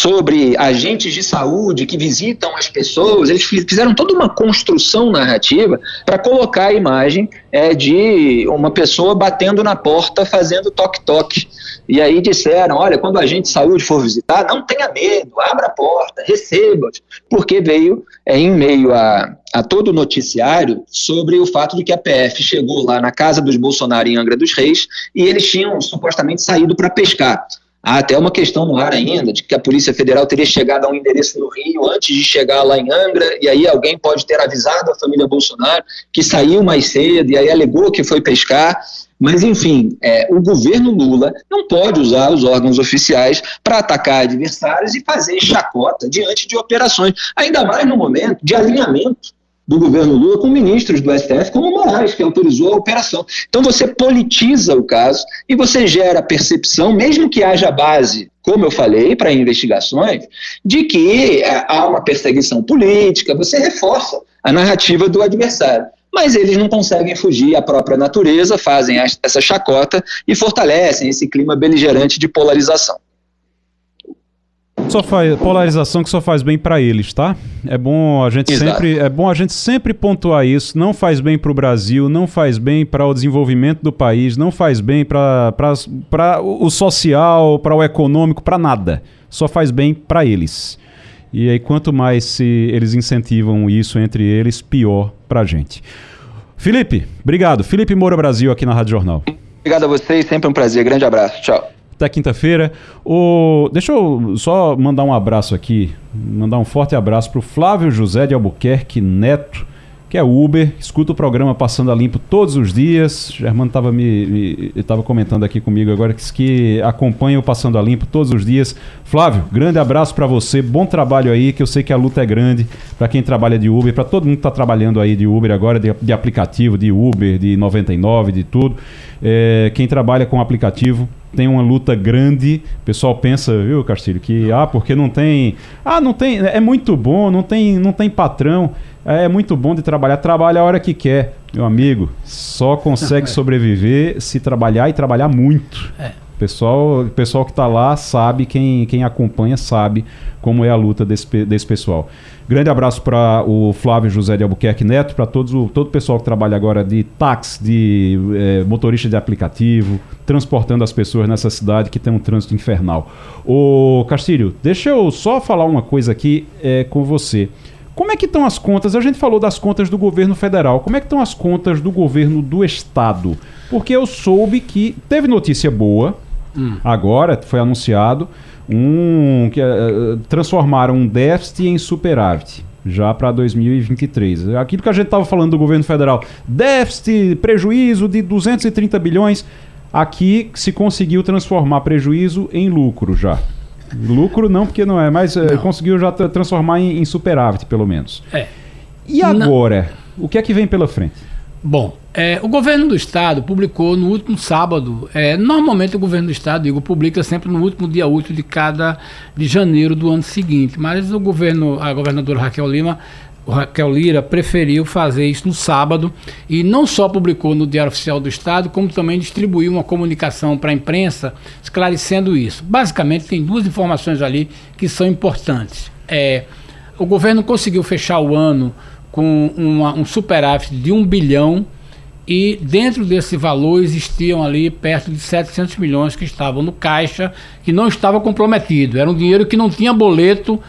Speaker 6: sobre agentes de saúde que visitam as pessoas, eles fizeram toda uma construção narrativa para colocar a imagem é, de uma pessoa batendo na porta fazendo toque-toque. E aí disseram: olha, quando a agente de saúde for visitar, não tenha medo, abra a porta, receba, porque veio é, em meio a, a todo o noticiário sobre o fato de que a PF chegou lá na casa dos Bolsonaro em Angra dos Reis e eles tinham supostamente saído para pescar. Há até uma questão no ar ainda de que a Polícia Federal teria chegado a um endereço no Rio antes de chegar lá em Angra, e aí alguém pode ter avisado a família Bolsonaro que saiu mais cedo, e aí alegou que foi pescar. Mas, enfim, é, o governo Lula não pode usar os órgãos oficiais para atacar adversários e fazer chacota diante de operações, ainda mais no momento de alinhamento do governo Lula com ministros do STF, como Moraes, que autorizou a operação. Então você politiza o caso e você gera percepção, mesmo que haja base, como eu falei, para investigações, de que é, há uma perseguição política, você reforça a narrativa do adversário. Mas eles não conseguem fugir à própria natureza, fazem essa chacota e fortalecem esse clima beligerante de polarização.
Speaker 1: Só faz polarização que só faz bem para eles, tá? É bom a gente Exato. sempre é bom a gente sempre pontuar isso. Não faz bem para o Brasil, não faz bem para o desenvolvimento do país, não faz bem para o social, para o econômico, para nada. Só faz bem para eles. E aí, quanto mais se eles incentivam isso entre eles, pior pra gente. Felipe, obrigado. Felipe Moura Brasil aqui na Rádio Jornal.
Speaker 6: Obrigado a vocês, sempre um prazer. Grande abraço. Tchau.
Speaker 1: Até quinta-feira. O... Deixa eu só mandar um abraço aqui, mandar um forte abraço para o Flávio José de Albuquerque Neto, que é Uber, escuta o programa Passando a Limpo todos os dias. Germano estava me, me comentando aqui comigo agora que, que acompanha o Passando a Limpo todos os dias. Flávio, grande abraço para você, bom trabalho aí, que eu sei que a luta é grande para quem trabalha de Uber, para todo mundo que está trabalhando aí de Uber agora, de, de, aplicativo, de Uber, de 99, de tudo. É, quem trabalha com aplicativo tem uma luta grande. O pessoal pensa, viu, Castilho, que ah, porque não tem, ah, não tem, é muito bom, não tem, não tem patrão. É muito bom de trabalhar. Trabalha a hora que quer, meu amigo. Só consegue sobreviver se trabalhar e trabalhar muito. É. Pessoal, pessoal que está lá sabe, quem, quem acompanha sabe como é a luta desse, desse pessoal. Grande abraço para o Flávio José de Albuquerque Neto, para todo o pessoal que trabalha agora de táxi, de é, motorista de aplicativo, transportando as pessoas nessa cidade que tem um trânsito infernal. Ô Castilho, deixa eu só falar uma coisa aqui é, com você. Como é que estão as contas? A gente falou das contas do governo federal. Como é que estão as contas do governo do estado? Porque eu soube que teve notícia boa. Hum. Agora foi anunciado um que uh, transformaram um déficit em superávit já para 2023. Aquilo que a gente estava falando do governo federal, déficit, prejuízo de 230 bilhões, aqui se conseguiu transformar prejuízo em lucro já. Lucro não, porque não é, mas eh, não. conseguiu já transformar em, em, superávit, pelo menos.
Speaker 2: É.
Speaker 1: E agora? Não. O que é que vem pela frente?
Speaker 2: Bom, é, o governo do estado publicou no último sábado. É, normalmente o governo do estado, digo, publica sempre no último dia útil de cada de janeiro do ano seguinte. Mas o governo, a governadora Raquel Lima Raquel Lira preferiu fazer isso no sábado e não só publicou no Diário Oficial do Estado, como também distribuiu uma comunicação para a imprensa esclarecendo isso. Basicamente, tem duas informações ali que são importantes. É, o governo conseguiu fechar o ano com uma, um superávit de um bilhão e dentro desse valor existiam ali perto de 700 milhões que estavam no caixa, que não estava comprometido. Era um dinheiro que não tinha boleto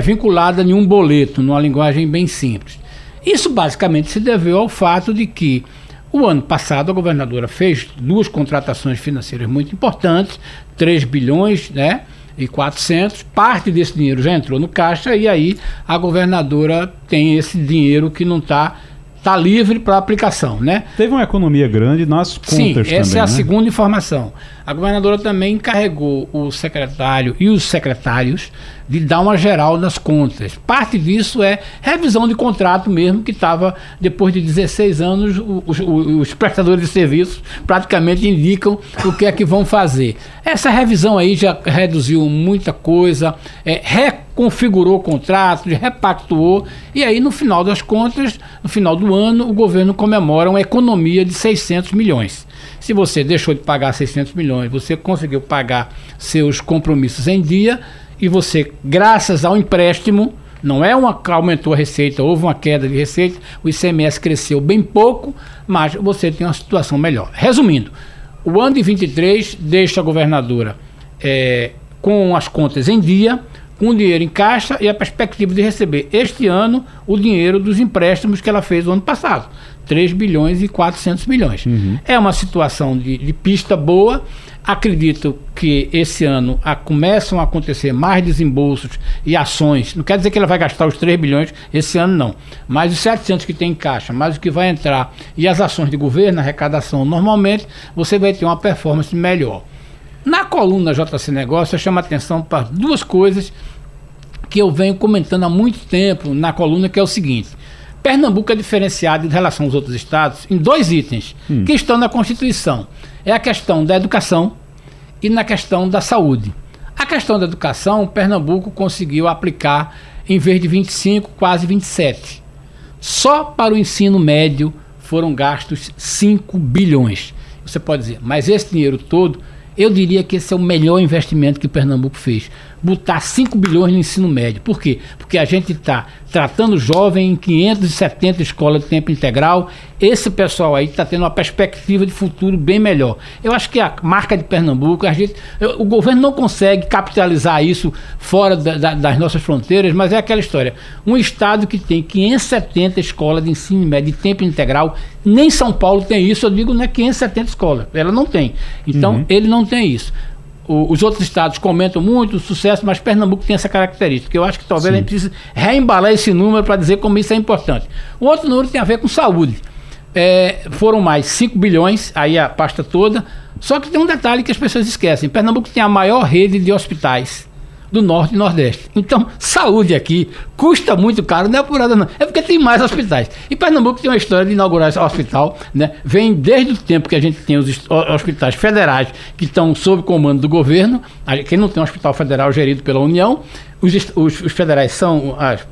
Speaker 2: vinculada a nenhum boleto, numa linguagem bem simples. Isso basicamente se deveu ao fato de que o ano passado a governadora fez duas contratações financeiras muito importantes, 3 bilhões, né? E 400, parte desse dinheiro já entrou no caixa e aí a governadora tem esse dinheiro que não está tá livre para aplicação, né?
Speaker 1: Teve uma economia grande nas contas Sim,
Speaker 2: essa
Speaker 1: também,
Speaker 2: é a né? segunda informação. A governadora também encarregou o secretário e os secretários de dar uma geral nas contas. Parte disso é revisão de contrato mesmo, que estava, depois de 16 anos, os, os, prestadores de serviços praticamente indicam o que é que vão fazer. Essa revisão aí já reduziu muita coisa, é, reconfigurou contratos, repactuou, e aí no final das contas, no final do ano, o governo comemora uma economia de 600 milhões. Se você deixou de pagar 600 milhões, você conseguiu pagar seus compromissos em dia, e você, graças ao empréstimo, não é uma aumentou a receita, houve uma queda de receita, o ICMS cresceu bem pouco, mas você tem uma situação melhor. Resumindo, o ano de 23 deixa a governadora é, com as contas em dia, com o dinheiro em caixa e a perspectiva de receber este ano o dinheiro dos empréstimos que ela fez o ano passado. 3 bilhões e 400 milhões. Uhum. É uma situação de, de pista boa Acredito que esse ano a, começam a acontecer mais desembolsos e ações. Não quer dizer que ela vai gastar os 3 bilhões esse ano, não. Mas os 700 que tem em caixa, mais o que vai entrar e as ações de governo, arrecadação, normalmente você vai ter uma performance melhor. Na coluna JC Negócio, eu chamo a atenção para duas coisas que eu venho comentando há muito tempo na coluna, que é o seguinte. Pernambuco é diferenciado em relação aos outros estados em dois itens hum. que estão na Constituição é a questão da educação e na questão da saúde. A questão da educação, Pernambuco conseguiu aplicar, em vez de 25, quase 27. Só para o ensino médio foram gastos 5 bilhões. Você pode dizer, mas esse dinheiro todo, eu diria que esse é o melhor investimento que Pernambuco fez. Botar 5 bilhões no ensino médio. Por quê? Porque a gente está tratando jovem em 570 escolas de tempo integral. Esse pessoal aí está tendo uma perspectiva de futuro bem melhor. Eu acho que a marca de Pernambuco, a gente, o governo não consegue capitalizar isso fora da, da, das nossas fronteiras, mas é aquela história. Um estado que tem 570 escolas de ensino médio de tempo integral, nem São Paulo tem isso, eu digo, não é 570 escolas, ela não tem. Então, uhum. ele não tem isso o, os outros estados comentam muito o sucesso, mas Pernambuco tem essa característica. Eu acho que talvez Sim. a gente precise reembalar esse número para dizer como isso é importante. O outro número tem a ver com saúde. É, foram mais 5 bilhões, aí a pasta toda. Só que tem um detalhe que as pessoas esquecem: Pernambuco tem a maior rede de hospitais do Norte e Nordeste. Então, saúde aqui custa muito caro, não é por nada não, é porque tem mais hospitais. E Pernambuco tem uma história de inaugurar esse hospital, né? Vem desde o tempo que a gente tem os hospitais federais que estão sob comando do governo, quem não tem um hospital federal gerido pela União, os, os, os federais são as,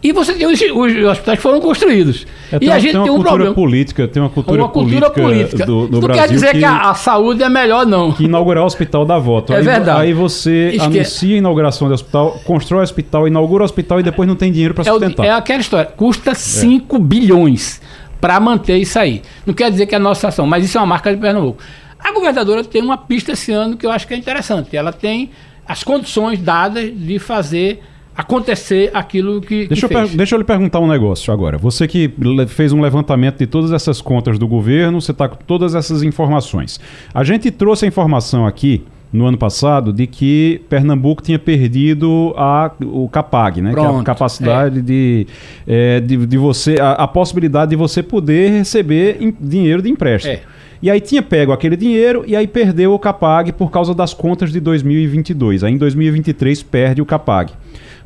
Speaker 2: e você tem os, os hospitais foram construídos.
Speaker 1: É,
Speaker 2: e
Speaker 1: a gente tem, uma tem um cultura problema. política, tem uma cultura,
Speaker 2: uma cultura política, política. Do, do não Brasil quer dizer que, que a, a, saúde é melhor, não.
Speaker 1: Que inaugurar o hospital dá voto.
Speaker 2: É
Speaker 1: aí,
Speaker 2: verdade.
Speaker 1: Aí você Esque... anuncia a inauguração do hospital, constrói o hospital, inaugura o hospital e depois não tem dinheiro para sustentar.
Speaker 2: É, é aquela história. Custa 5 é. bilhões para manter isso aí. Não quer dizer que é a nossa ação, mas isso é uma marca de Pernambuco. A governadora tem uma pista esse ano que eu acho que é interessante. Ela tem as condições dadas de fazer acontecer aquilo que.
Speaker 1: Deixa,
Speaker 2: que
Speaker 1: eu deixa eu lhe perguntar um negócio agora. Você que fez um levantamento de todas essas contas do governo, você está com todas essas informações. A gente trouxe a informação aqui no ano passado de que Pernambuco tinha perdido a, o CAPAG, né?
Speaker 2: Pronto,
Speaker 1: que é a capacidade é. de, é, de, de, você. A, a, possibilidade de você poder receber in, dinheiro de empréstimo. É. E aí tinha pego aquele dinheiro e aí perdeu o CAPAG por causa das contas de 2022. Aí em 2023 perde o CAPAG.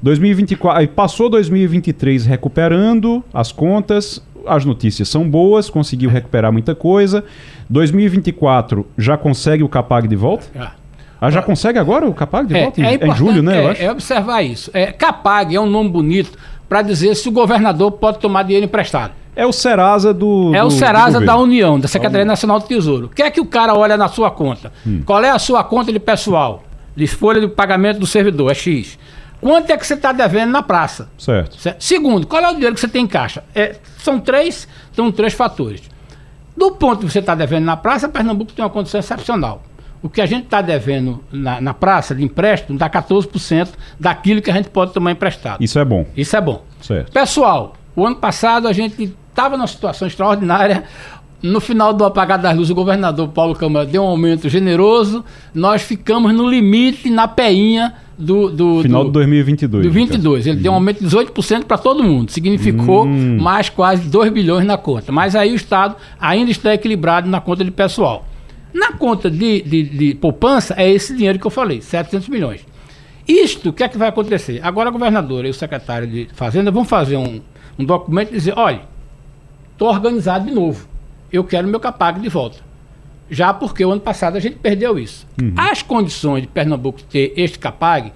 Speaker 1: 2024, aí passou 2023 recuperando as contas, as notícias são boas, conseguiu recuperar muita coisa. 2024 já consegue o CAPAG de volta? Ah. Ah, já consegue agora o CAPAG de é, volta? É,
Speaker 2: é
Speaker 1: em julho, né?
Speaker 2: É, é, observar isso. É, CAPAG é um nome bonito para dizer se o governador pode tomar dinheiro emprestado.
Speaker 1: É o Serasa do.
Speaker 2: É o Serasa da União, da Secretaria Nacional do Tesouro. O que é que o cara olha na sua conta? Hum. Qual é a sua conta de pessoal? De folha de pagamento do servidor, é X. Quanto é que você está devendo na praça?
Speaker 1: Certo. certo.
Speaker 2: Segundo, qual é o dinheiro que você tem em caixa? É, são três, são três fatores. Do ponto que você está devendo na praça, Pernambuco tem uma condição excepcional. O que a gente está devendo na, na, praça de empréstimo dá 14% daquilo que a gente pode tomar emprestado.
Speaker 1: Isso é bom.
Speaker 2: Isso é bom.
Speaker 1: Certo.
Speaker 2: Pessoal, o ano passado a gente estava numa situação extraordinária. No final do apagar das luzes, o governador Paulo Câmara deu um aumento generoso. Nós ficamos no limite, na peinha do. do
Speaker 1: final do, de 2022.
Speaker 2: Do 22. Ele uhum. deu um aumento de 18% para todo mundo. Significou hum. mais quase 2 bilhões na conta. Mas aí o Estado ainda está equilibrado na conta de pessoal. Na conta de, de, de poupança, é esse dinheiro que eu falei, 700 milhões. Isto, o que é que vai acontecer? Agora a governadora e o secretário de Fazenda vão fazer um, um documento e dizer, olha, estou organizado de novo. Eu quero meu CAPAG de volta. Já porque o ano passado a gente perdeu isso. Uhum. As condições de Pernambuco ter este CAPAG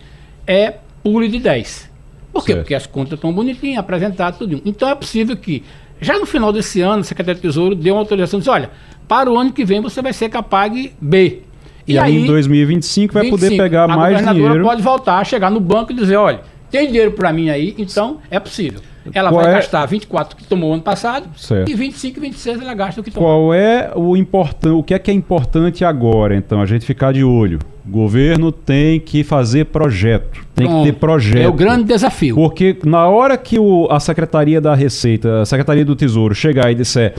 Speaker 2: é pulo de 10. Por quê? Certo. Porque as contas estão bonitinhas, apresentadas, tudo. Então é possível que, já no final desse ano, o secretário do Tesouro deu uma autorização e disse, olha, para o ano que vem você vai ser CAPAG B.
Speaker 1: E, e aí, em 2025 vai 25, poder pegar mais dinheiro. A governadora
Speaker 2: pode voltar, chegar no banco e dizer, olha, tem dinheiro para mim aí, então é possível. Ela Qual vai é... gastar 24 que tomou ano passado certo. e 25 e 26 ela gasta o que tomou.
Speaker 1: Qual é o importante, o que é que é importante agora, então, a gente ficar de olho? O governo tem que fazer projeto, tem Pronto. que ter projeto. É
Speaker 2: o grande desafio.
Speaker 1: Porque na hora que o, a Secretaria da Receita, a Secretaria do Tesouro chegar e disser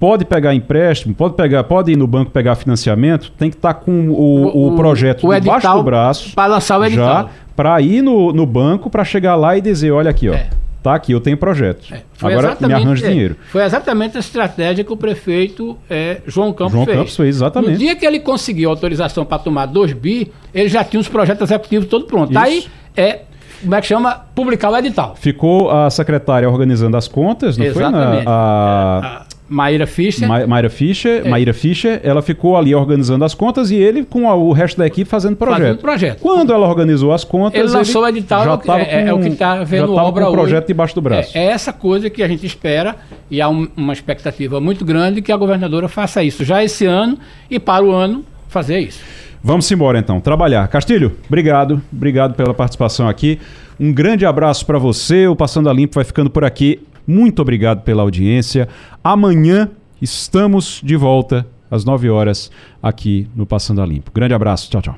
Speaker 1: pode pegar empréstimo, pode pegar, pode ir no banco pegar financiamento, tem que estar tá com o, o, o projeto
Speaker 2: o debaixo do braço para lançar o edital. já
Speaker 1: para ir no, no banco para chegar lá e dizer, olha aqui, ó. É tá aqui, eu tenho projeto. É, Agora me arranja é, dinheiro.
Speaker 2: Foi exatamente a estratégia que o prefeito é, João Campos João fez. Campos
Speaker 1: fez, exatamente.
Speaker 2: No dia que ele conseguiu autorização para tomar 2 bi, ele já tinha os projetos executivos todos prontos. Aí é como é que chama? Publicar o edital.
Speaker 1: Ficou a secretária organizando as contas, não
Speaker 2: Exatamente. foi? Na, a... É, Maíra Fischer.
Speaker 1: Ma Maíra Fischer, é. Maíra Fischer, ela ficou ali organizando as contas e ele com a, o resto da equipe fazendo projeto. Fazendo
Speaker 2: projeto.
Speaker 1: Quando ela organizou as contas,
Speaker 2: ele lançou o edital, já estava é, é, é, o que está vendo já obra
Speaker 1: com o projeto hoje. debaixo do braço.
Speaker 2: É, é, essa coisa que a gente espera e há um, uma expectativa muito grande que a governadora faça isso já esse ano e para o ano fazer isso.
Speaker 1: Vamos embora então, trabalhar. Castilho, obrigado, obrigado pela participação aqui. Um grande abraço para você. O Passando a Limpo vai ficando por aqui. Muito obrigado pela audiência. Amanhã estamos de volta às 9 horas aqui no Passando a Limpo. Grande abraço, tchau, tchau.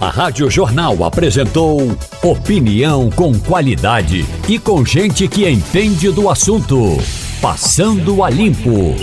Speaker 7: A Rádio Jornal apresentou opinião com qualidade e com gente que entende do assunto. Passando a Limpo.